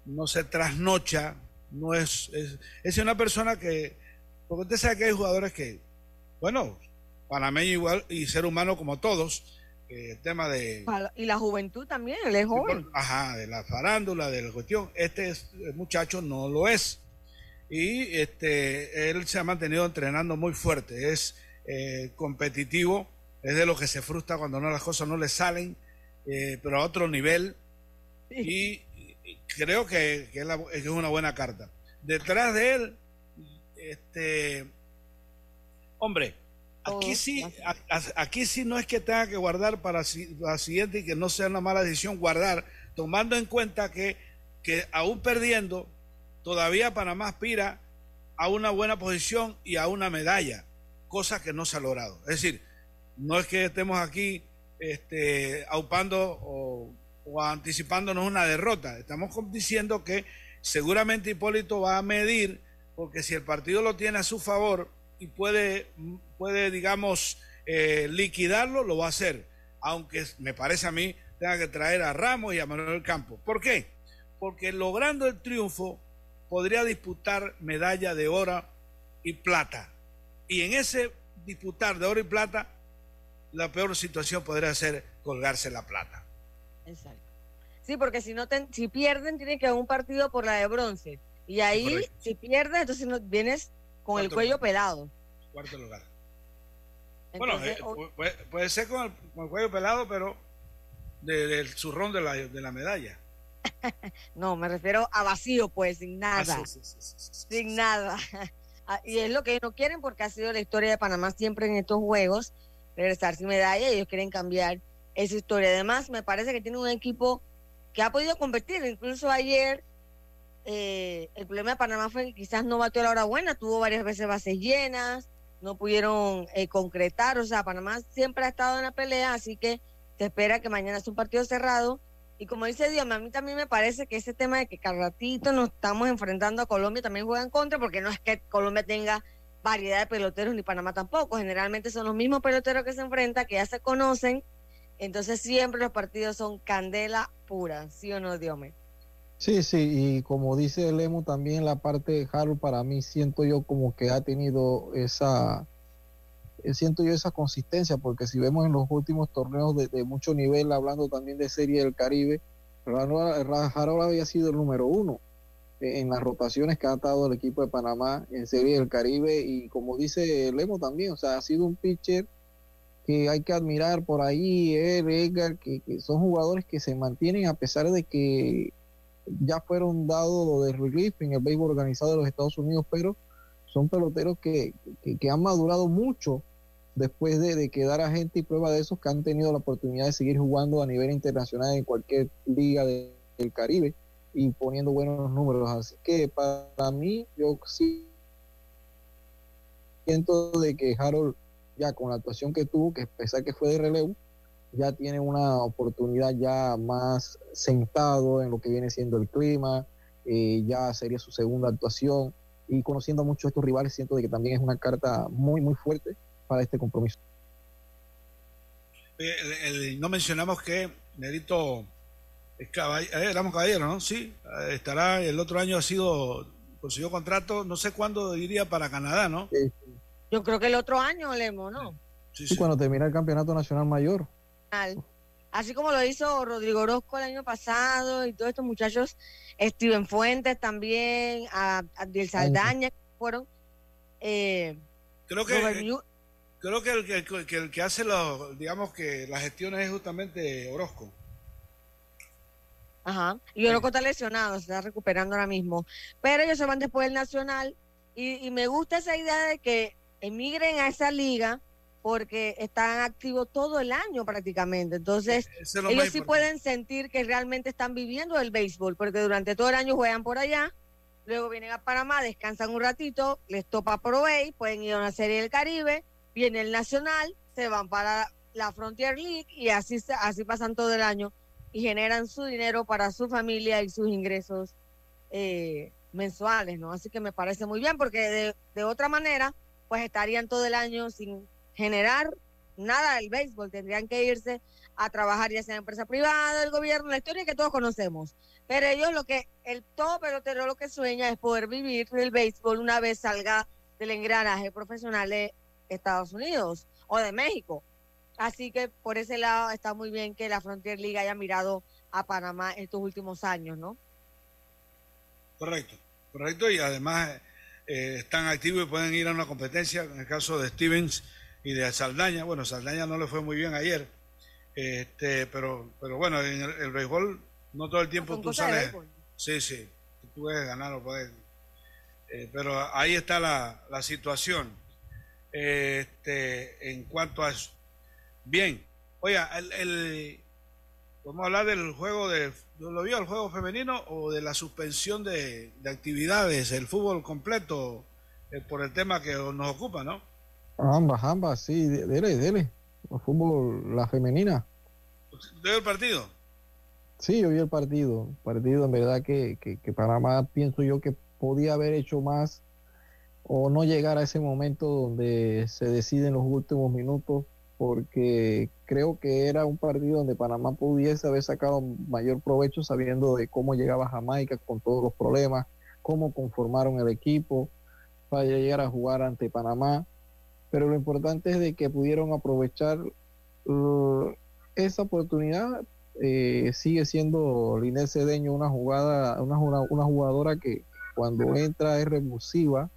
no se trasnocha, no es, es, es una persona que, porque usted sabe que hay jugadores que, bueno, panameño igual y ser humano como todos, eh, el tema de... Y la juventud también, él es joven. Ajá, de la farándula, de la cuestión. Este es, muchacho no lo es. Y este, él se ha mantenido entrenando muy fuerte, es eh, competitivo, es de lo que se frustra cuando no las cosas no le salen, eh, pero a otro nivel. Sí. Y, y, creo que, que, es la, que, es una buena carta. Detrás de él, este, hombre, aquí sí, aquí sí no es que tenga que guardar para la siguiente y que no sea una mala decisión guardar, tomando en cuenta que, que aún perdiendo, todavía Panamá aspira a una buena posición y a una medalla, cosa que no se ha logrado. Es decir, no es que estemos aquí este, aupando o, o anticipándonos una derrota, estamos diciendo que seguramente Hipólito va a medir, porque si el partido lo tiene a su favor y puede, puede digamos, eh, liquidarlo, lo va a hacer, aunque me parece a mí tenga que traer a Ramos y a Manuel Campos. ¿Por qué? Porque logrando el triunfo podría disputar medalla de oro y plata. Y en ese disputar de oro y plata la peor situación podría ser colgarse la plata. Exacto. Sí, porque si no si pierden, tienen que haber un partido por la de bronce. Y ahí, si pierdes, entonces no, vienes con el cuello pelado. Cuarto lugar. bueno, eh, puede, ser con el, cuello pelado, pero del zurrón de la, de la medalla. no, me refiero a vacío, pues, sin ah, nada. sin nada. Ah, y es lo que no quieren porque ha sido la historia de Panamá siempre en estos juegos, regresar sin medalla, ellos quieren cambiar esa historia. Además, me parece que tiene un equipo que ha podido competir. Incluso ayer, eh, el problema de Panamá fue que quizás no batió la hora buena, tuvo varias veces bases llenas, no pudieron eh, concretar. O sea, Panamá siempre ha estado en la pelea, así que se espera que mañana sea un partido cerrado y como dice Dios, a mí también me parece que ese tema de que cada ratito nos estamos enfrentando a Colombia también juega en contra, porque no es que Colombia tenga variedad de peloteros ni Panamá tampoco. Generalmente son los mismos peloteros que se enfrentan, que ya se conocen. Entonces siempre los partidos son candela pura, ¿sí o no, Dios Sí, sí, y como dice Lemo también la parte de Harold, para mí siento yo como que ha tenido esa eh, siento yo esa consistencia, porque si vemos en los últimos torneos de, mucho nivel, hablando también de Serie del Caribe, Harold había sido el número uno eh, en las rotaciones que ha dado el equipo de Panamá en Serie del Caribe y como dice Lemo también, o sea, ha sido un pitcher que hay que admirar por ahí, él, Edgar, que, son jugadores que se mantienen a pesar de que ya fueron dados de relief en el béisbol organizado de los Estados Unidos, pero son peloteros que, que han madurado mucho después de, de, quedar a gente y prueba de esos que han tenido la oportunidad de seguir jugando a nivel internacional en cualquier liga del Caribe y poniendo buenos números. Así que para mí, yo sí siento de que Harold, ya con la actuación que tuvo, que a que fue de relevo, ya tiene una oportunidad ya más sentado en lo que viene siendo el clima, eh, ya sería su segunda actuación y conociendo a muchos de estos rivales siento de que también es una carta muy muy fuerte para este compromiso. no mencionamos que Nerito es caball eh, éramos caballeros, ¿no? Sí, estará, el otro año ha sido, consiguió contrato, no sé cuándo diría para Canadá, ¿no? Yo creo que el otro año, Lemo, ¿no? Sí, sí, cuando termina el Campeonato Nacional Mayor. Así como lo hizo Rodrigo Orozco el año pasado y todos estos muchachos, Steven Fuentes también, a, Abdiel Saldaña, que fueron... Eh, creo que creo que el que, el que hace los, digamos que las gestiones es justamente Orozco. Ajá. Y Orozco está lesionado, se está recuperando ahora mismo. Pero ellos se van después del Nacional y, me gusta esa idea de que emigren a esa liga porque están activos todo el año prácticamente. Entonces, ellos sí pueden sentir que realmente están viviendo el béisbol, porque durante todo el año juegan por allá, luego vienen a Panamá, descansan un ratito, les topa Pro pueden ir a una serie del Caribe, viene el Nacional, se van para la Frontier League y así, así pasan todo el año y generan su dinero para su familia y sus ingresos eh, mensuales, ¿no? Así que me parece muy bien porque de, de, otra manera, pues estarían todo el año sin generar nada del béisbol, tendrían que irse a trabajar ya sea en empresa privada, el gobierno, la historia que todos conocemos. Pero ellos lo que, el todo pelotero lo que sueña es poder vivir del béisbol una vez salga del engranaje profesional Estados Unidos o de México. Así que por ese lado está muy bien que la Frontier League haya mirado a Panamá estos últimos años, ¿no? Correcto, correcto. Y además eh, están activos y pueden ir a una competencia. En el caso de Stevens y de Saldaña, bueno, Saldaña no le fue muy bien ayer, este, pero, pero bueno, en el, béisbol no todo el tiempo tú sales. Sí, sí, tú puedes ganar o puedes. Eh, pero ahí está la, la situación este, en cuanto a eso. Bien, oiga, el, el, a hablar del juego de, ¿lo vio el juego femenino o de la suspensión de, actividades, el fútbol completo, eh, por el tema que nos ocupa, ¿no? Ambas, ambas, sí, dele, dele. El fútbol, la femenina. ¿Vio el partido? Sí, yo vi el partido. Partido, en verdad, que, que, que Panamá pienso yo que podía haber hecho más o no llegar a ese momento donde se decide en los últimos minutos, porque creo que era un partido donde Panamá pudiese haber sacado mayor provecho sabiendo de cómo llegaba Jamaica con todos los problemas, cómo conformaron el equipo para llegar a jugar ante Panamá. Pero lo importante es de que pudieron aprovechar uh, esa oportunidad eh, sigue siendo Linel Cedeño una jugada, una, una, jugadora que cuando entra es revulsiva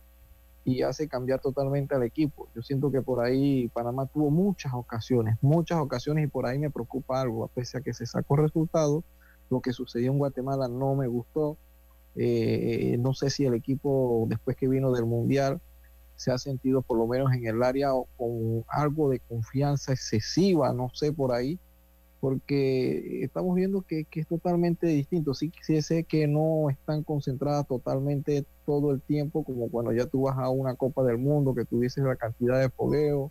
y hace cambiar totalmente al equipo. Yo siento que por ahí Panamá tuvo muchas ocasiones, muchas ocasiones y por ahí me preocupa algo, a pesar que se sacó resultado, lo que sucedió en Guatemala no me gustó. Eh, no sé si el equipo después que vino del Mundial se ha sentido por lo menos en el área con algo de confianza excesiva, no sé por ahí, porque estamos viendo que, es totalmente distinto. Sí, sí sé que no están concentradas totalmente todo el tiempo, como cuando ya tú vas a una Copa del Mundo, que tú dices la cantidad de fogueo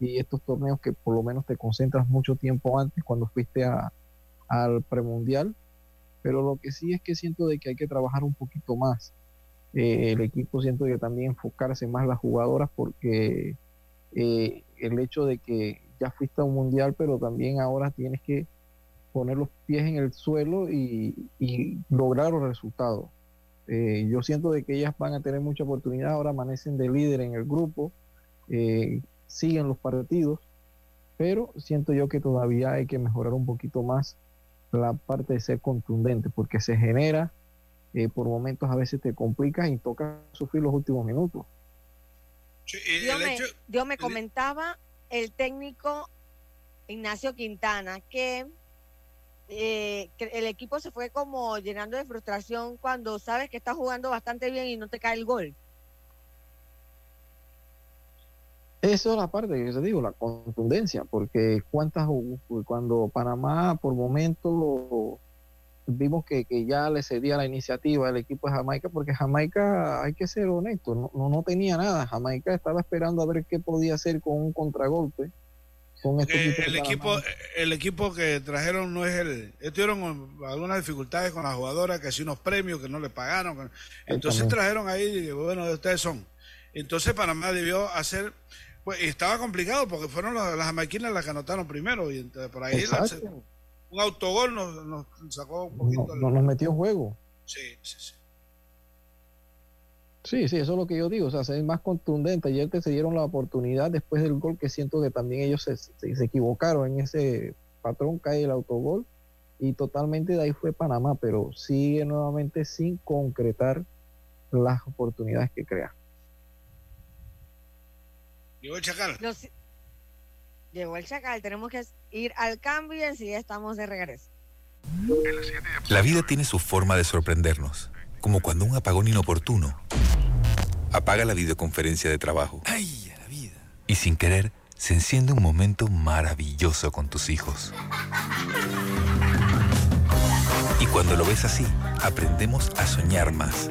y estos torneos que por lo menos te concentras mucho tiempo antes cuando fuiste a, al premundial. Pero lo que sí es que siento de que hay que trabajar un poquito más eh, el equipo siento que también enfocarse más las jugadoras porque eh, el hecho de que ya fuiste a un mundial, pero también ahora tienes que poner los pies en el suelo y, lograr los resultados. Eh, yo siento de que ellas van a tener mucha oportunidad, ahora amanecen de líder en el grupo, siguen los partidos, pero siento yo que todavía hay que mejorar un poquito más la parte de ser contundente, porque se genera eh, por momentos a veces te complicas y toca sufrir los últimos minutos. yo, me, comentaba el técnico Ignacio Quintana que, eh, que, el equipo se fue como llenando de frustración cuando sabes que estás jugando bastante bien y no te cae el gol. Eso es la parte que yo digo, la contundencia, porque cuántas cuando Panamá por momentos vimos que, ya le cedía la iniciativa al equipo de Jamaica, porque Jamaica, hay que ser honesto, no, no, tenía nada. Jamaica estaba esperando a ver qué podía hacer con un contragolpe. Con este el, equipo, el equipo que trajeron no es el. Tuvieron algunas dificultades con las jugadoras, que si unos premios que no le pagaron. Entonces trajeron ahí, bueno, ustedes son. Entonces Panamá debió hacer. Pues estaba complicado porque fueron las, las jamaiquinas las que anotaron primero. Y entonces por ahí un autogol nos, nos sacó un poquito. Nos, nos metió en juego. Sí, sí, sí. Sí, sí, eso es lo que yo digo, o sea, ser más contundente. Ayer te se dieron la oportunidad después del gol que siento que también ellos se, se, equivocaron en ese patrón, cae el autogol y totalmente de ahí fue Panamá, pero sigue nuevamente sin concretar las oportunidades que crea. Llegó el Chacal. Llegó el Chacal, tenemos que ir al cambio y enseguida estamos de regreso. La vida tiene su forma de sorprendernos, como cuando un apagón inoportuno apaga la videoconferencia de trabajo. ¡Ay, la vida! Y sin querer, se enciende un momento maravilloso con tus hijos. Y cuando lo ves así, aprendemos a soñar más.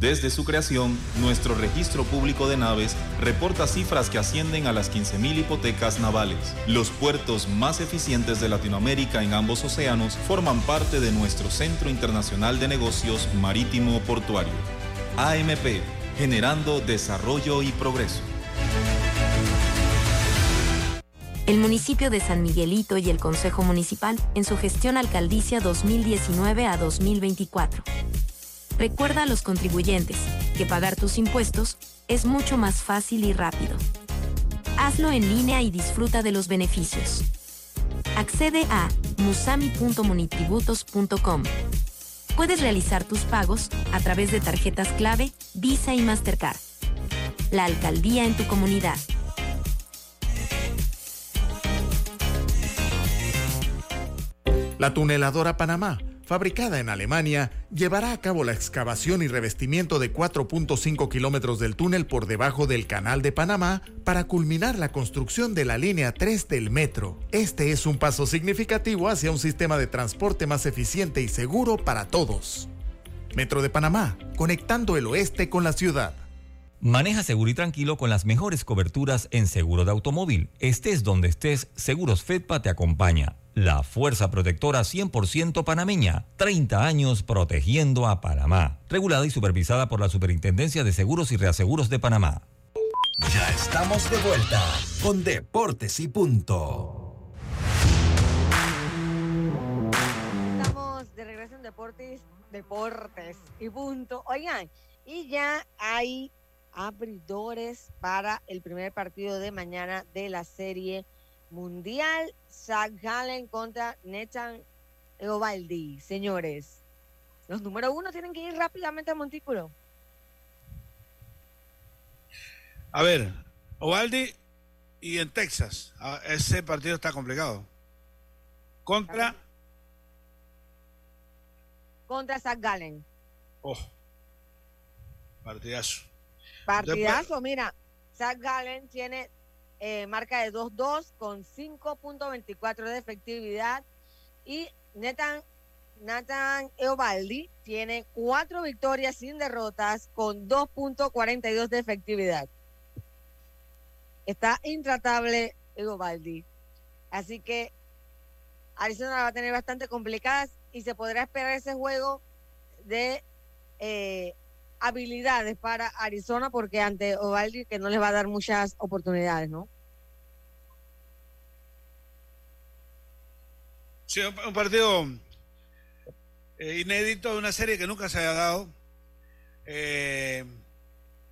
Desde su creación, nuestro registro público de naves reporta cifras que ascienden a las 15.000 hipotecas navales. Los puertos más eficientes de Latinoamérica en ambos océanos forman parte de nuestro Centro Internacional de Negocios Marítimo Portuario. AMP, generando desarrollo y progreso. El municipio de San Miguelito y el Consejo Municipal en su gestión alcaldicia 2019 a 2024 Recuerda a los contribuyentes que pagar tus impuestos es mucho más fácil y rápido. Hazlo en línea y disfruta de los beneficios. Accede a musami.monitributos.com. Puedes realizar tus pagos a través de tarjetas clave, Visa y Mastercard. La alcaldía en tu comunidad. La tuneladora Panamá fabricada en Alemania, llevará a cabo la excavación y revestimiento de 4.5 kilómetros del túnel por debajo del Canal de Panamá para culminar la construcción de la línea 3 del metro. Este es un paso significativo hacia un sistema de transporte más eficiente y seguro para todos. Metro de Panamá, conectando el oeste con la ciudad. Maneja seguro y tranquilo con las mejores coberturas en seguro de automóvil. Estés donde estés, Seguros Fedpa te acompaña la fuerza protectora 100% panameña, 30 años protegiendo a Panamá, regulada y supervisada por la Superintendencia de Seguros y Reaseguros de Panamá. Ya estamos de vuelta con Deportes y Punto. Estamos de regreso en Deportes, Deportes y Punto. Oigan, y ya hay abridores para el primer partido de mañana de la serie mundial. Zach Gallen contra Nathan Eovaldi. Señores, los número uno tienen que ir rápidamente a Montículo. A ver, Ovaldi y en Texas. Ah, ese partido está complicado. Contra. Contra Zach Gallen. Oh. Partidazo. Partidazo, mira. Zach Gallen tiene eh, marca de 2-2 con 5.24 de efectividad. Y Nathan, Nathan Eovaldi tiene cuatro victorias sin derrotas con 2.42 de efectividad. Está intratable Eovaldi. Así que Arizona va a tener bastante complicadas y se podrá esperar ese juego de eh, habilidades para Arizona porque ante Ovaldi que no les va a dar muchas oportunidades, ¿no? Sí, un partido eh, inédito de una serie que nunca se haya dado. Eh,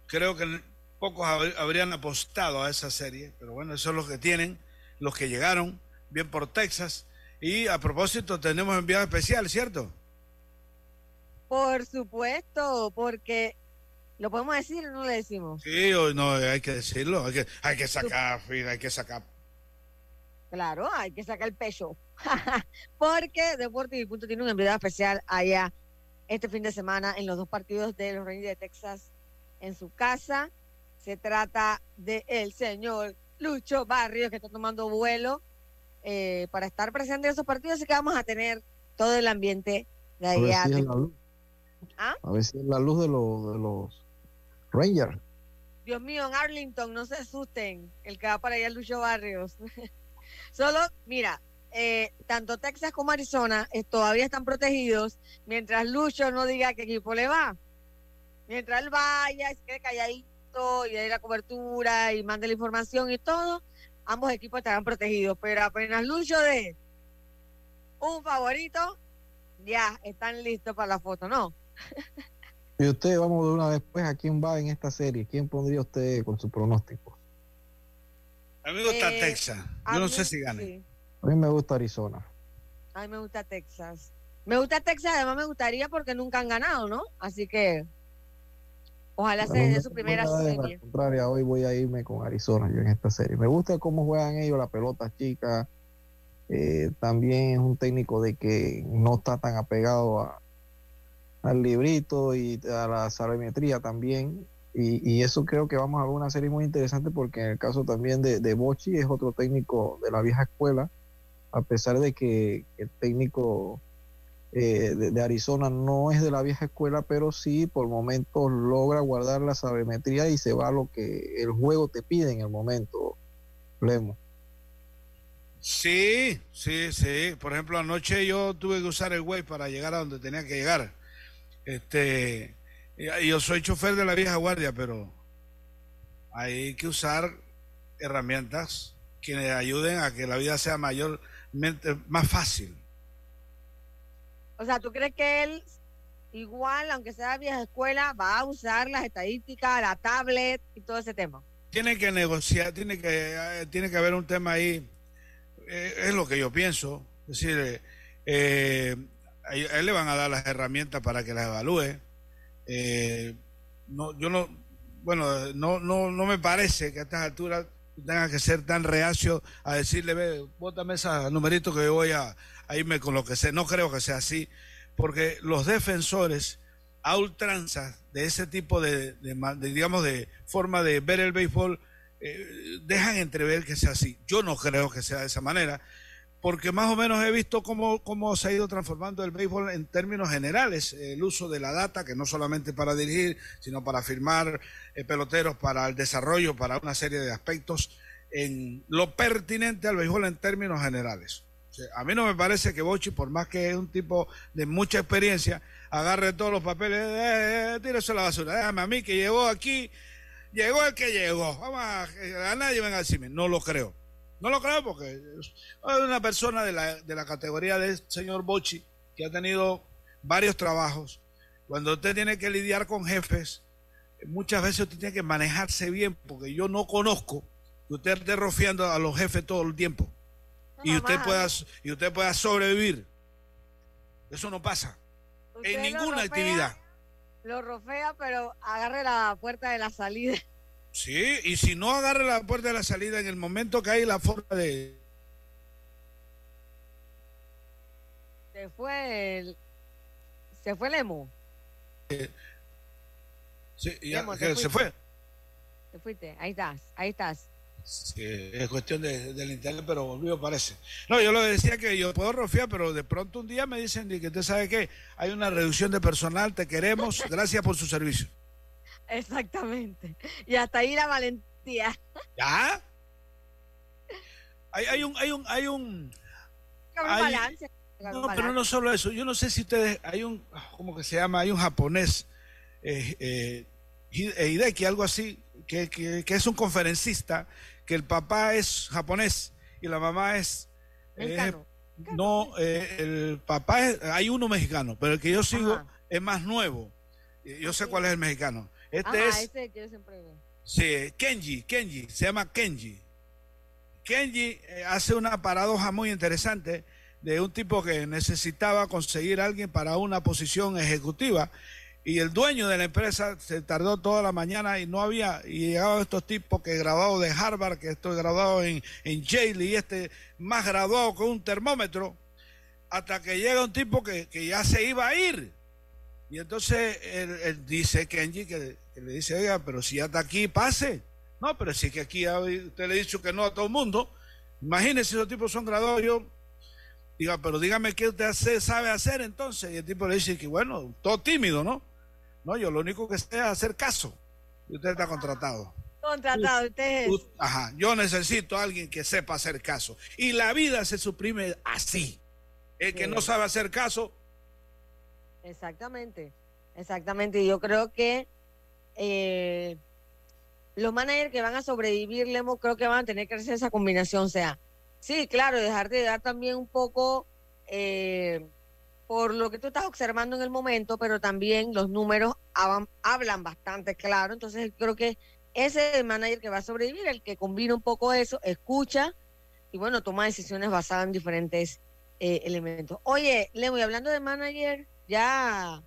creo que pocos habrían apostado a esa serie, pero bueno, esos son los que tienen, los que llegaron, bien por Texas. Y a propósito, tenemos enviado especial, ¿cierto? Por supuesto, porque lo podemos decir o no le decimos. Sí, no, hay que decirlo, hay que, hay que sacar, hay que sacar. Claro, hay que sacar el pecho. porque Deportes y Punto tiene un enviado especial allá este fin de semana en los dos partidos de los Reyes de Texas en su casa. Se trata de el señor Lucho Barrios que está tomando vuelo eh, para estar presente en esos partidos, así que vamos a tener todo el ambiente de allá. ¿Ah? A ver si es la luz de los, de los Rangers. Dios mío, en Arlington, no se asusten, el que va para allá es Lucho Barrios. Solo, mira, eh, tanto Texas como Arizona eh, todavía están protegidos mientras Lucho no diga qué equipo le va. Mientras él vaya y se quede calladito y dé la cobertura y mande la información y todo, ambos equipos estarán protegidos. Pero apenas Lucho de un favorito, ya están listos para la foto, ¿no? Y usted, vamos de una vez pues, ¿a quién va en esta serie? ¿Quién pondría usted con su pronóstico? A mí me gusta eh, Texas. Yo no sé si gane. A mí me gusta Arizona. A mí me gusta Texas. Me gusta Texas, además me gustaría porque nunca han ganado, ¿no? Así que ojalá se dé su primera serie. hoy voy a irme con Arizona yo en esta serie. Me gusta cómo juegan ellos la pelota chica, eh, también es un técnico de que no está tan apegado a, al librito y a la sabermetría también. Y, eso creo que vamos a ver una serie muy interesante porque en el caso también de, de Bochi es otro técnico de la vieja escuela, a pesar de que el técnico eh, de, Arizona no es de la vieja escuela, pero sí por momentos logra guardar la sabermetría y se va a lo que el juego te pide en el momento, Lemo. Sí, sí, sí. Por ejemplo, anoche yo tuve que usar el Waze para llegar a donde tenía que llegar. Este, yo soy chofer de la vieja guardia, pero hay que usar herramientas que ayuden a que la vida sea mayormente más fácil. O sea, ¿tú crees que él igual, aunque sea vieja escuela, va a usar las estadísticas, la tablet y todo ese tema? Tiene que negociar, tiene que, eh, tiene que haber un tema ahí. Eh, es lo que yo pienso. Es decir, eh, a él le van a dar las herramientas para que las evalúe. no, yo no, bueno, no, no, no me parece que a estas alturas tenga que ser tan reacio a decirle, ve, bótame ese numerito que voy a, irme con lo que sé. No creo que sea así, porque los defensores a ultranza de ese tipo de, digamos, de forma de ver el béisbol, eh, dejan entrever que sea así. Yo no creo que sea de esa manera porque más o menos he visto cómo, cómo se ha ido transformando el béisbol en términos generales, el uso de la data, que no solamente para dirigir, sino para firmar eh, peloteros, para el desarrollo, para una serie de aspectos, en lo pertinente al béisbol en términos generales. a mí no me parece que Bochi, por más que es un tipo de mucha experiencia, agarre todos los papeles, eh, eh, a la basura, déjame a mí que llegó aquí, llegó el que llegó, vamos a, a nadie venga a decirme, no lo creo. No lo creo porque es una persona de la, de la categoría del señor Bochi que ha tenido varios trabajos. Cuando usted tiene que lidiar con jefes, muchas veces usted tiene que manejarse bien porque yo no conozco que usted esté rofiando a los jefes todo el tiempo y usted pueda y usted pueda sobrevivir. Eso no pasa en ninguna actividad. Lo rofea, pero agarre la puerta de la salida. Sí, y si no agarra la puerta de la salida en el momento que hay la forma de... Se fue el... Se fue el emo. sí, ya, se fue. Se fuiste, ahí estás, ahí estás. Sí, es cuestión de, del internet, pero volvió parece. No, yo lo decía que yo puedo rofiar, pero de pronto un día me dicen que usted sabe que hay una reducción de personal, te queremos, gracias por su servicio. Exactamente. Y hasta ahí la valentía. ¿Ya? Hay, hay un, hay un, hay un. balance. No, pero no solo eso. Yo no sé si ustedes. Hay un. ¿Cómo que se llama? Hay un japonés. Eh, eh, Hideki, algo así. Que, que, que, es un conferencista. Que el papá es japonés. Y la mamá es. Eh, no, eh, el papá es, hay uno mexicano, pero el que yo sigo es más nuevo. Yo sé cuál es el mexicano. Este es. Este que yo siempre veo. Sí, Kenji, Kenji, se llama Kenji. Kenji eh, hace una paradoja muy interesante de un tipo que necesitaba conseguir a alguien para una posición ejecutiva y el dueño de la empresa se tardó toda la mañana y no había, y llegaban estos tipos que graduado de Harvard, que estoy graduado en, en Yale y este más graduado con un termómetro, hasta que llega un tipo que, que ya se iba a ir. Y entonces él, dice, Kenji, que, le dice, oiga, pero si hasta aquí pase. No, pero si es que aquí usted le ha dicho que no a todo el mundo. Imagínese si esos tipos son graduados, yo diga, pero dígame qué usted sabe hacer entonces. Y el tipo le dice que bueno, todo tímido, ¿no? No, yo lo único que sé es hacer caso. Y usted está contratado. Contratado, usted es. Ajá, yo necesito a alguien que sepa hacer caso. Y la vida se suprime así. El que no sabe hacer caso Exactamente, exactamente. Yo creo que eh, los managers que van a sobrevivir, Lemo, creo que van a tener que hacer esa combinación. O sea, sí, claro, dejar de dar también un poco eh, por lo que tú estás observando en el momento, pero también los números hablan, bastante claro. Entonces, creo que ese es el manager que va a sobrevivir, el que combina un poco eso, escucha y bueno, toma decisiones basadas en diferentes eh, elementos. Oye, Lemo, y hablando de manager, ya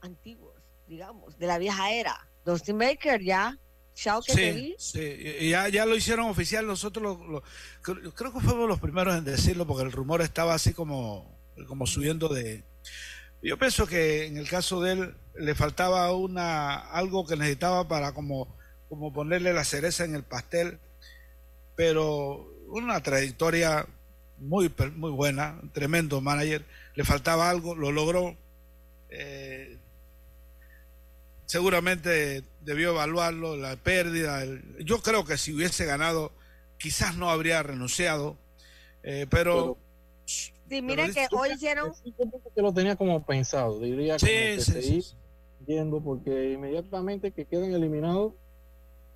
antiguos, digamos, de la vieja era. Dustin Baker ya chao que sí, te vi. Sí, ya, ya lo hicieron oficial, nosotros lo, creo que fuimos los primeros en decirlo porque el rumor estaba así como, como subiendo de... Yo pienso que en el caso de él le faltaba una algo que necesitaba para como, como ponerle la cereza en el pastel, pero una trayectoria muy, muy buena, tremendo manager, le faltaba algo, lo logró. Eh, seguramente debió evaluarlo, la pérdida. yo creo que si hubiese ganado, quizás no habría renunciado, eh, pero, Sí, miren que hoy hicieron. Que lo tenía como pensado, diría que seguir yendo, porque inmediatamente que queden eliminados,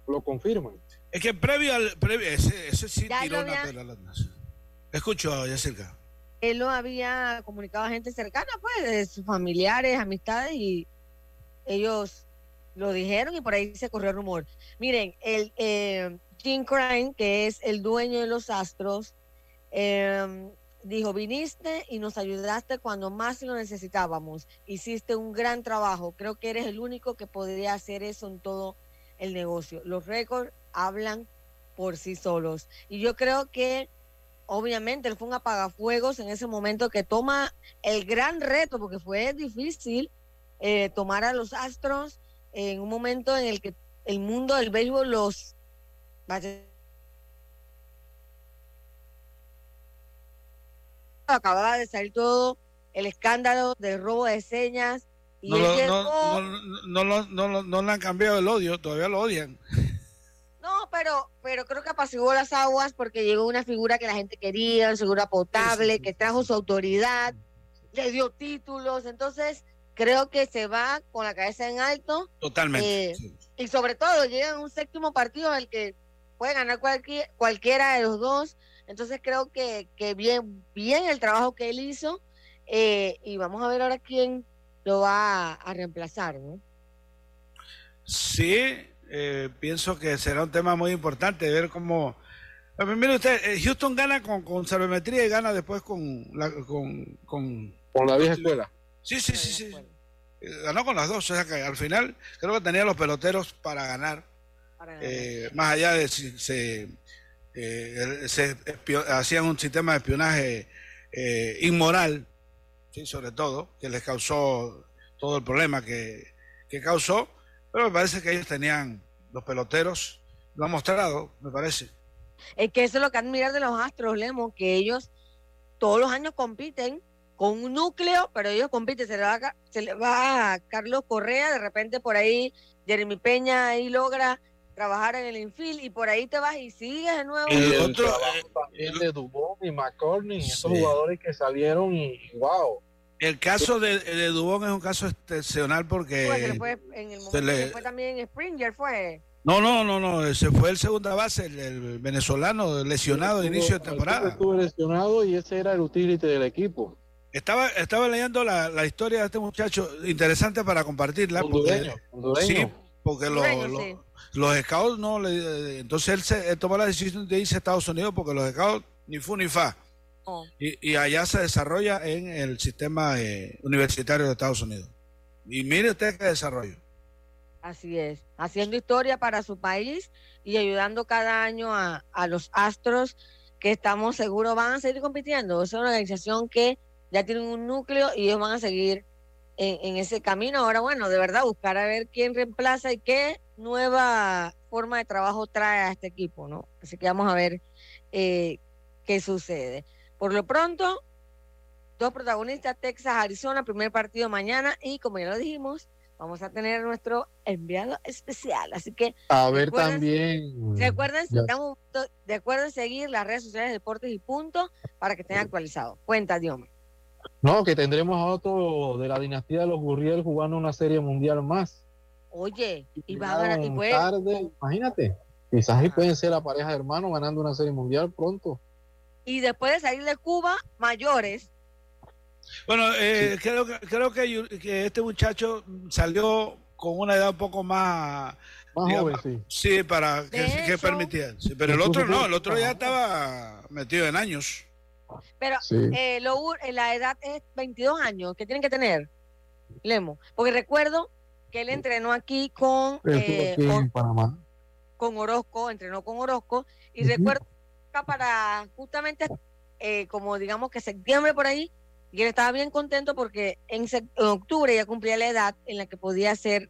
lo confirman. Es que previo al. Previo, ese, ese sí tiró una había... Escucho, Yacirca. Él lo había comunicado a gente cercana, pues, de sus familiares, amistades, y ellos lo dijeron y por ahí se corrió el rumor. Miren, el eh, Jim Crane, que es el dueño de los Astros, eh, dijo, viniste y nos ayudaste cuando más lo necesitábamos. Hiciste un gran trabajo. Creo que eres el único que podría hacer eso en todo el negocio. Los récords hablan por sí solos. Y yo creo que, obviamente, él fue un apagafuegos en ese momento que toma el gran reto, porque fue difícil eh, tomar a los astros en un momento en el que el mundo del béisbol los acababa de salir todo el escándalo del robo de señas. Y no, lo, no, no, no, le han cambiado el odio, todavía lo odian. Pero, pero creo que apaciguó las aguas porque llegó una figura que la gente quería, una figura potable, que trajo su autoridad, le dio títulos, entonces creo que se va con la cabeza en alto. Totalmente. Eh, y sobre todo llega un séptimo partido en el que puede ganar cualquier, cualquiera de los dos entonces creo que, bien, bien el trabajo que él hizo eh, y vamos a ver ahora quién lo va a, reemplazar, ¿no? Sí, eh, pienso que será un tema muy importante ver cómo... Mire usted, eh, Houston gana con, con y gana después con la, con, con, la vieja escuela. Sí, sí, sí, sí. Ganó con las dos, o sea que al final creo que tenía los peloteros para ganar. más allá de si se eh, se hacían un sistema de espionaje eh, inmoral, ¿sí? sobre todo, que les causó todo el problema que, causó, pero me parece que ellos tenían los peloteros, lo han mostrado, me parece. Es que eso es lo que admirar de los Astros, Lemo, que ellos todos los años compiten con un núcleo, pero ellos compiten, se le va a, se le va a Carlos Correa, de repente por ahí Jeremy Peña ahí logra trabajar en el infield y por ahí te vas y sigues de nuevo. Y el otro también de Dubón y McCorney, esos jugadores que salieron y wow. El caso de, de Dubón es un caso excepcional porque pues fue en el momento le... fue también Springer fue. No, no, no, no, ese fue el segunda base, el, venezolano lesionado de inicio de temporada. Estuvo lesionado y ese era el utility del equipo. Estaba, estaba leyendo la, la historia de este muchacho, interesante para compartirla. Hondureño, porque, Sí, porque lo, los scouts no, le, entonces él, se, tomó la decisión de irse a Estados Unidos porque los scouts ni fu ni fa. Oh. Y, allá se desarrolla en el sistema eh, universitario de Estados Unidos. Y mire usted qué desarrollo. Así es, haciendo historia para su país y ayudando cada año a, a los astros que estamos seguros van a seguir compitiendo. Es una organización que ya tiene un núcleo y ellos van a seguir en, ese camino. Ahora, bueno, de verdad, buscar a ver quién reemplaza y qué nueva forma de trabajo trae a este equipo, ¿no? Así que vamos a ver eh, qué sucede. Por lo pronto, dos protagonistas, Texas, Arizona, primer partido mañana y como ya lo dijimos, vamos a tener nuestro enviado especial. Así que... A ver también... Recuerden, recuerden seguir las redes sociales de Deportes y Punto para que estén actualizados. Cuenta, Dios. No, que tendremos a otro de la dinastía de los Gurriel jugando una serie mundial más. Oye, y va a ganar. Tarde, imagínate, quizás ahí pueden ser la pareja de hermanos ganando una serie mundial pronto. Y después de salir de Cuba, mayores. Bueno, eh, creo, creo que, que, este muchacho salió con una edad un poco más. Más joven, sí. Sí, para que, permitía. pero el otro no, el otro ya estaba metido en años. Pero eh, lo, eh, la edad es 22 años que tienen que tener, Lemo. Porque recuerdo que él entrenó aquí con... Eh, en Panamá. con Orozco, entrenó con Orozco, y recuerdo para justamente, eh, como digamos que septiembre por ahí, y él estaba bien contento porque en, octubre ya cumplía la edad en la que podía ser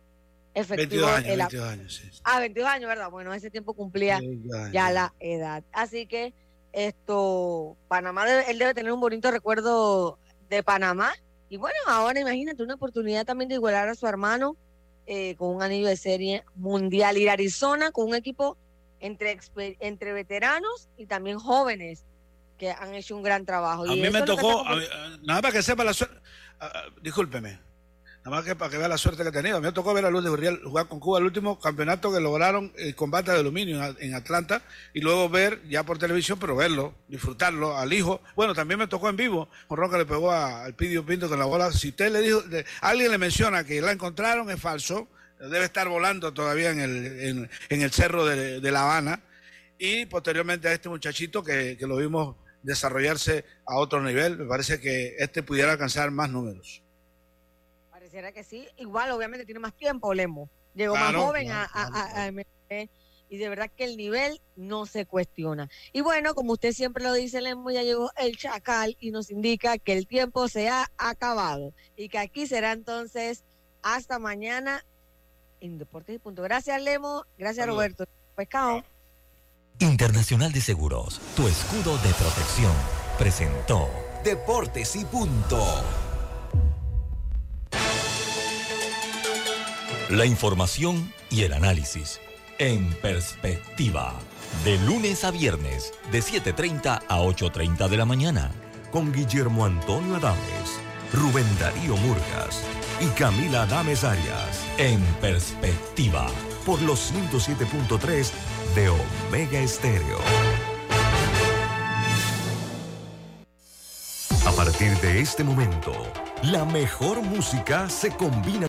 efectivo. 22 años, 22 años, sí. Ah, 22 años, ¿verdad? Bueno, ese tiempo cumplía ya la edad. Así que esto, Panamá, él debe tener un bonito recuerdo de Panamá. Y bueno, ahora imagínate una oportunidad también de igualar a su hermano eh, con un anillo de serie mundial. Ir a Arizona con un equipo entre, entre veteranos y también jóvenes que han hecho un gran trabajo. A mí me tocó, nada más que sepa la suerte, discúlpeme, nada más que para que vea la suerte que he tenido. A mí me tocó ver a Luz de Burriel jugar con Cuba el último campeonato que lograron el combate de aluminio en Atlanta y luego ver ya por televisión, pero verlo, disfrutarlo al hijo. Bueno, también me tocó en vivo, ron que le pegó al Pidio Pinto con la bola. Si usted le dijo, alguien le menciona que la encontraron, es falso. Debe estar volando todavía en el, en, el cerro de, La Habana. Y posteriormente a este muchachito que, que lo vimos desarrollarse a otro nivel. Me parece que este pudiera alcanzar más números. Pareciera que sí. Igual, obviamente, tiene más tiempo, Lemo. Llegó más joven a, a, y de verdad que el nivel no se cuestiona. Y bueno, como usted siempre lo dice, Lemo, ya llegó el Chacal y nos indica que el tiempo se ha acabado y que aquí será entonces hasta mañana en Deportes y Punto. Gracias, Lemo. Gracias, Roberto. Pescado. Internacional de Seguros, tu escudo de protección, presentó Deportes y Punto. La información y el análisis en perspectiva. De lunes a viernes, de 7.30 a 8.30 de la mañana, con Guillermo Antonio Adames, Rubén Darío Murgas y Camila Adames Arias. En perspectiva, por los 107.3 de Omega Estéreo. A partir de este momento, la mejor música se combina